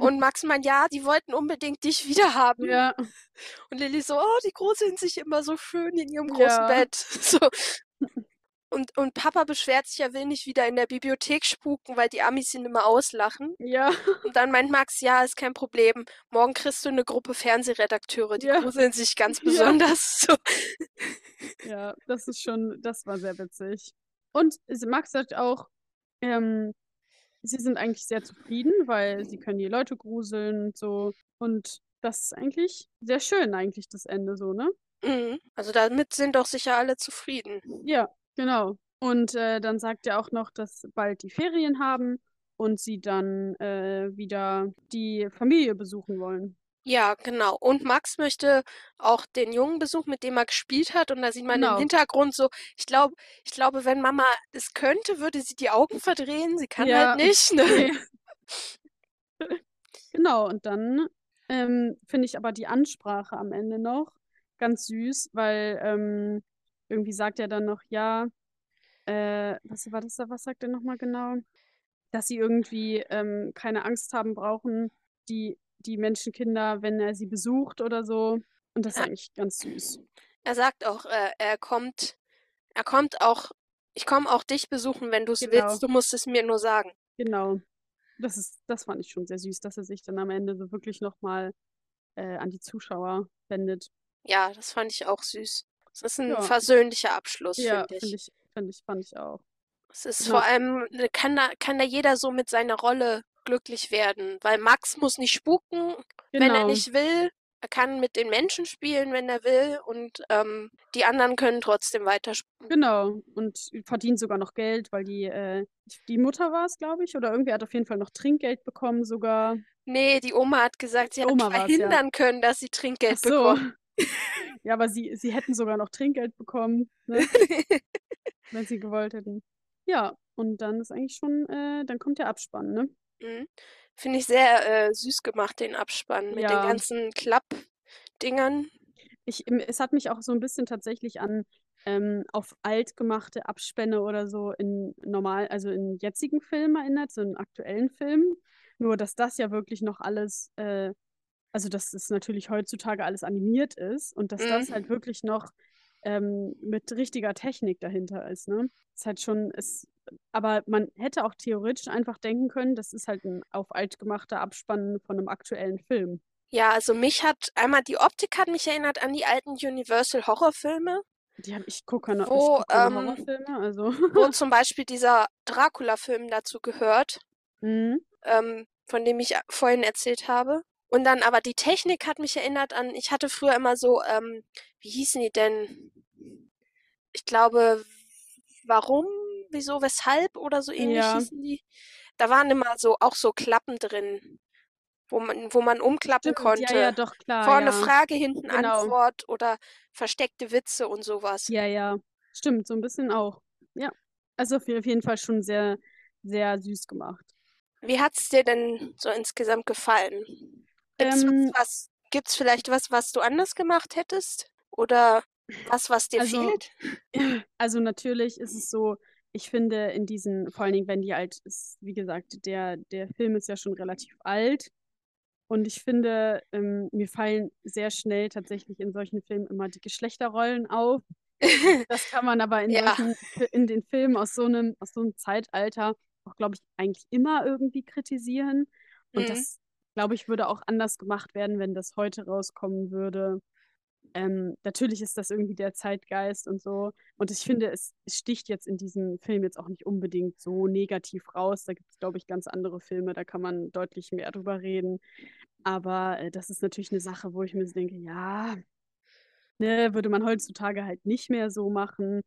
Und Max meint, ja, die wollten unbedingt dich wieder haben. ja, Und Lilly so, oh, die gruseln sich immer so schön in ihrem großen Ja. Bett. So. Und, und Papa beschwert sich, er will nicht wieder in der Bibliothek spuken, weil die Amis ihn immer auslachen. ja, Und dann meint Max, ja, ist kein Problem. Morgen kriegst du eine Gruppe Fernsehredakteure, die Ja. gruseln sich ganz Ja. besonders. So. ja, das ist schon, das war sehr witzig. Und Max sagt auch, ähm, sie sind eigentlich sehr zufrieden, weil sie können die Leute gruseln und so. Und das ist eigentlich sehr schön, eigentlich das Ende so, ne? Mhm. Also damit sind doch sicher alle zufrieden. Ja, genau. Und äh, dann sagt er auch noch, dass bald die Ferien haben und sie dann äh, wieder die Familie besuchen wollen. Ja, genau. Und Max möchte auch den Jungen besuchen, mit dem er gespielt hat. Und da sieht man Genau. im Hintergrund so, ich glaube, ich glaube, wenn Mama es könnte, würde sie die Augen verdrehen. Sie kann Ja. halt nicht. Ne? Nee. Genau, und dann ähm, finde ich aber die Ansprache am Ende noch ganz süß, weil ähm, irgendwie sagt er dann noch, ja, äh, was war das da, was sagt er nochmal genau? Dass sie irgendwie ähm, keine Angst haben brauchen, die, die Menschenkinder, wenn er sie besucht oder so. Und das ist Ja. eigentlich ganz süß. Er sagt auch, äh, er kommt, er kommt auch, ich komme auch dich besuchen, wenn du es Genau. willst. Du musst es mir nur sagen. Genau. Das ist, das fand ich schon sehr süß, dass er sich dann am Ende so wirklich nochmal äh, an die Zuschauer wendet. Ja, das fand ich auch süß. Es ist ein Ja. versöhnlicher Abschluss, Ja, finde ich. finde ich, finde ich, fand ich auch. Es ist Ja. vor allem, äh, kann da, kann da jeder so mit seiner Rolle glücklich werden, weil Max muss nicht spuken, wenn er Genau. nicht will. Er kann mit den Menschen spielen, wenn er will, und ähm, die anderen können trotzdem weiter spuken. Genau. Und verdient sogar noch Geld, weil die, äh, die Mutter war es, glaube ich, oder irgendwer hat auf jeden Fall noch Trinkgeld bekommen sogar. Nee, die Oma hat gesagt, sie hat Oma war's, ja. verhindern können, dass sie Trinkgeld so. bekommen. Ja, aber sie, sie hätten sogar noch Trinkgeld bekommen, ne? wenn sie gewollt hätten. Ja, und dann ist eigentlich schon, äh, dann kommt der Abspann, ne? Mhm. Finde ich sehr äh, süß gemacht, den Abspann mit den Ja. ganzen Klappdingern. Ich, es hat mich auch so ein bisschen tatsächlich an ähm, auf alt gemachte Abspänne oder so in normal, also in jetzigen Filmen erinnert, so in aktuellen Filmen. Nur, dass das ja wirklich noch alles, äh, also dass es natürlich heutzutage alles animiert ist und dass das Mhm. halt wirklich noch ähm, mit richtiger Technik dahinter ist, ne? Ist halt schon, ist, aber man hätte auch theoretisch einfach denken können, das ist halt ein auf alt gemachter Abspann von einem aktuellen Film. Ja, also mich hat einmal die Optik hat mich erinnert an die alten Universal Horrorfilme. Die hab, ich gucke keine, ich Wo, guck keine ähm, Horrorfilme, also. wo zum Beispiel dieser Dracula-Film dazu gehört, Mhm. ähm, von dem ich a- vorhin erzählt habe. Und dann aber die Technik hat mich erinnert an, ich hatte früher immer so, ähm, wie hießen die denn? Ich glaube, warum, wieso, weshalb oder so ähnlich Ja. hießen die. Da waren immer so auch so Klappen drin, wo man, wo man umklappen Stimmt, ja, konnte. ja, doch, klar, Vorne ja. Frage, hinten Genau. Antwort oder versteckte Witze und sowas. Ja, ja. Stimmt, so ein bisschen auch. Ja. Also auf jeden Fall schon sehr, sehr süß gemacht. Wie hat's dir denn so insgesamt gefallen? Gibt's Ähm, was, gibt's vielleicht was, was du anders gemacht hättest? Oder was, was dir Also, fehlt? also natürlich ist es so, ich finde in diesen, vor allen Dingen, wenn die alt ist, wie gesagt, der, der Film ist ja schon relativ alt. Und ich finde, ähm, mir fallen sehr schnell tatsächlich in solchen Filmen immer die Geschlechterrollen auf. Das kann man aber in Ja. solchen, in den Filmen aus so einem, aus so einem Zeitalter auch, glaube ich, eigentlich immer irgendwie kritisieren. Und Mhm. das, glaube ich, würde auch anders gemacht werden, wenn das heute rauskommen würde. Ähm, natürlich ist das irgendwie der Zeitgeist und so. Und ich finde, es, sticht jetzt in diesem Film jetzt auch nicht unbedingt so negativ raus. Da gibt es, glaube ich, ganz andere Filme, da kann man deutlich mehr drüber reden. Aber äh, das ist natürlich eine Sache, wo ich mir so denke, ja, ne, würde man heutzutage halt nicht mehr so machen.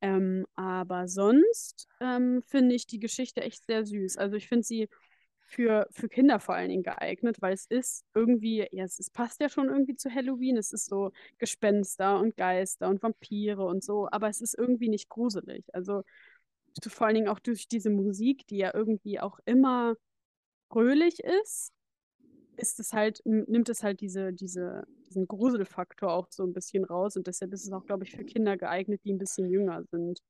Ähm, aber sonst ähm, finde ich die Geschichte echt sehr süß. Also ich finde sie für, für Kinder vor allen Dingen geeignet, weil es ist irgendwie, ja, es, es passt ja schon irgendwie zu Halloween. Es ist so Gespenster und Geister und Vampire und so, aber es ist irgendwie nicht gruselig. Also vor allen Dingen auch durch diese Musik, die ja irgendwie auch immer fröhlich ist, ist es halt, nimmt es halt diese, diese, diesen Gruselfaktor auch so ein bisschen raus und deshalb ist es auch, glaube ich, für Kinder geeignet, die ein bisschen jünger sind.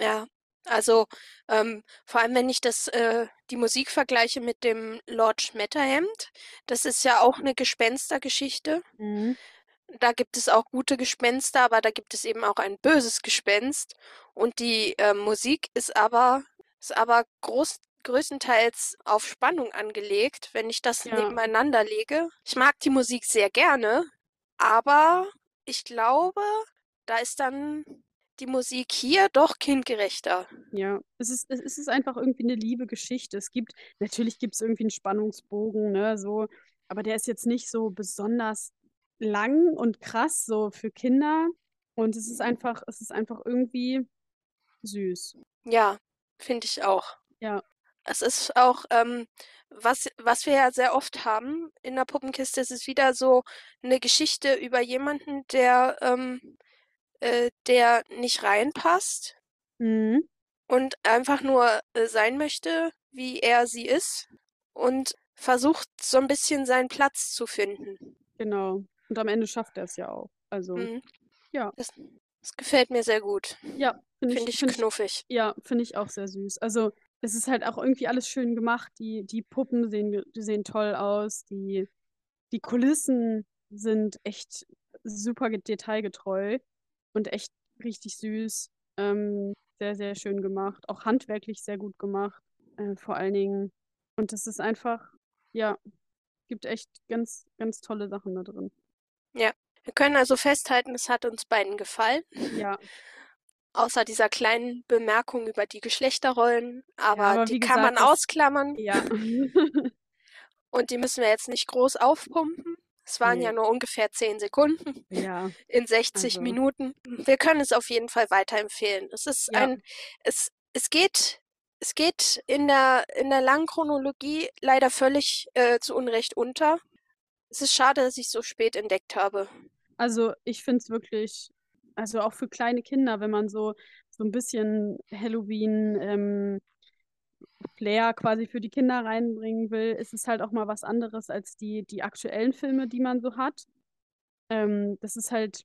Ja, also ähm, vor allem, wenn ich das, äh, die Musik vergleiche mit dem Lord Schmetterhemd, das ist ja auch eine Gespenstergeschichte. Mhm. Da gibt es auch gute Gespenster, aber da gibt es eben auch ein böses Gespenst. Und die äh, Musik ist aber, ist aber groß, größtenteils auf Spannung angelegt, wenn ich das Ja. nebeneinander lege. Ich mag die Musik sehr gerne, aber ich glaube, da ist dann die Musik hier doch kindgerechter. Ja, es ist, es ist einfach irgendwie eine liebe Geschichte. Es gibt, natürlich gibt es irgendwie einen Spannungsbogen, ne, so, aber der ist jetzt nicht so besonders lang und krass, so für Kinder. Und es ist einfach, es ist einfach irgendwie süß. Ja, finde ich auch. Ja, Es ist auch, ähm, was, was wir ja sehr oft haben in der Puppenkiste, es ist wieder so eine Geschichte über jemanden, der, ähm, äh, der nicht reinpasst mhm. und einfach nur äh, sein möchte, wie er sie ist und versucht so ein bisschen seinen Platz zu finden. Genau. Und am Ende schafft er es ja auch. Also, Mhm. ja, Das, das gefällt mir sehr gut. ja, finde Finde ich, ich finde ich, knuffig. ja, finde ich auch sehr süß. Also, es ist halt auch irgendwie alles schön gemacht. Die, die Puppen sehen, die sehen toll aus. Die, die Kulissen sind echt super ge- detailgetreu und echt richtig süß. Ähm, sehr, sehr schön gemacht. Auch handwerklich sehr gut gemacht. Äh, vor allen Dingen. Und es ist einfach, ja, gibt echt ganz, ganz tolle Sachen da drin. Ja. Wir können also festhalten, es hat uns beiden gefallen. Ja, Außer dieser kleinen Bemerkung über die Geschlechterrollen, aber aber die kann man gesagt, das- ausklammern ja. und die müssen wir jetzt nicht groß aufpumpen. Es waren ja Nee. nur ungefähr 10 Sekunden ja, in 60 Also. Minuten. Wir können es auf jeden Fall weiterempfehlen. Es ist Ja. ein, es, es geht, es geht in der, in der langen Chronologie leider völlig äh, zu Unrecht unter. Es ist schade, dass ich es so spät entdeckt habe. Also ich finde es wirklich, also auch für kleine Kinder, wenn man so, so ein bisschen Halloween ähm, Flair quasi für die Kinder reinbringen will, ist es halt auch mal was anderes als die, die aktuellen Filme, die man so hat. Ähm, das ist halt,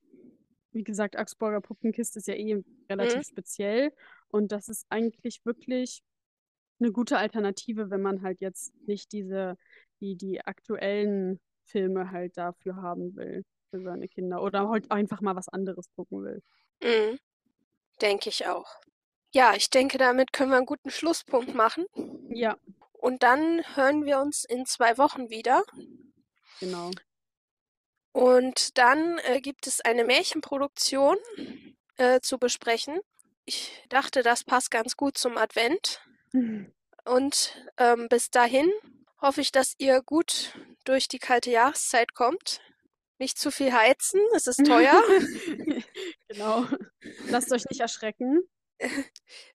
wie gesagt, Augsburger Puppenkiste ist ja eh relativ speziell und das ist eigentlich wirklich eine gute Alternative, wenn man halt jetzt nicht diese, die, die aktuellen Filme halt dafür haben will für seine Kinder oder halt einfach mal was anderes gucken will. Mhm. Denke ich auch. Ja, ich denke, damit können wir einen guten Schlusspunkt machen. Ja, Und dann hören wir uns in zwei Wochen wieder. genau. Und dann äh, gibt es eine Märchenproduktion äh, zu besprechen. Ich dachte, das passt ganz gut zum Advent. Und ähm, bis dahin hoffe ich, dass ihr gut durch die kalte Jahreszeit kommt. Nicht zu viel heizen, es ist teuer. genau. Lasst euch nicht erschrecken.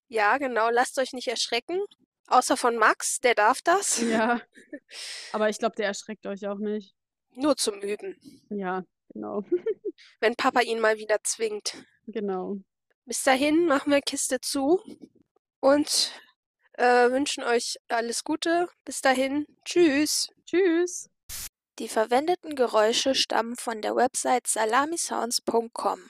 ja, genau, lasst euch nicht erschrecken. Außer von Max, der darf das. Ja. Aber ich glaube, der erschreckt euch auch nicht. Nur zum Üben. Ja, genau. Wenn Papa ihn mal wieder zwingt. Genau. Bis dahin machen wir Kiste zu und äh, wünschen euch alles Gute. Bis dahin. Tschüss. Tschüss. Die verwendeten Geräusche stammen von der Website salamisounds.com.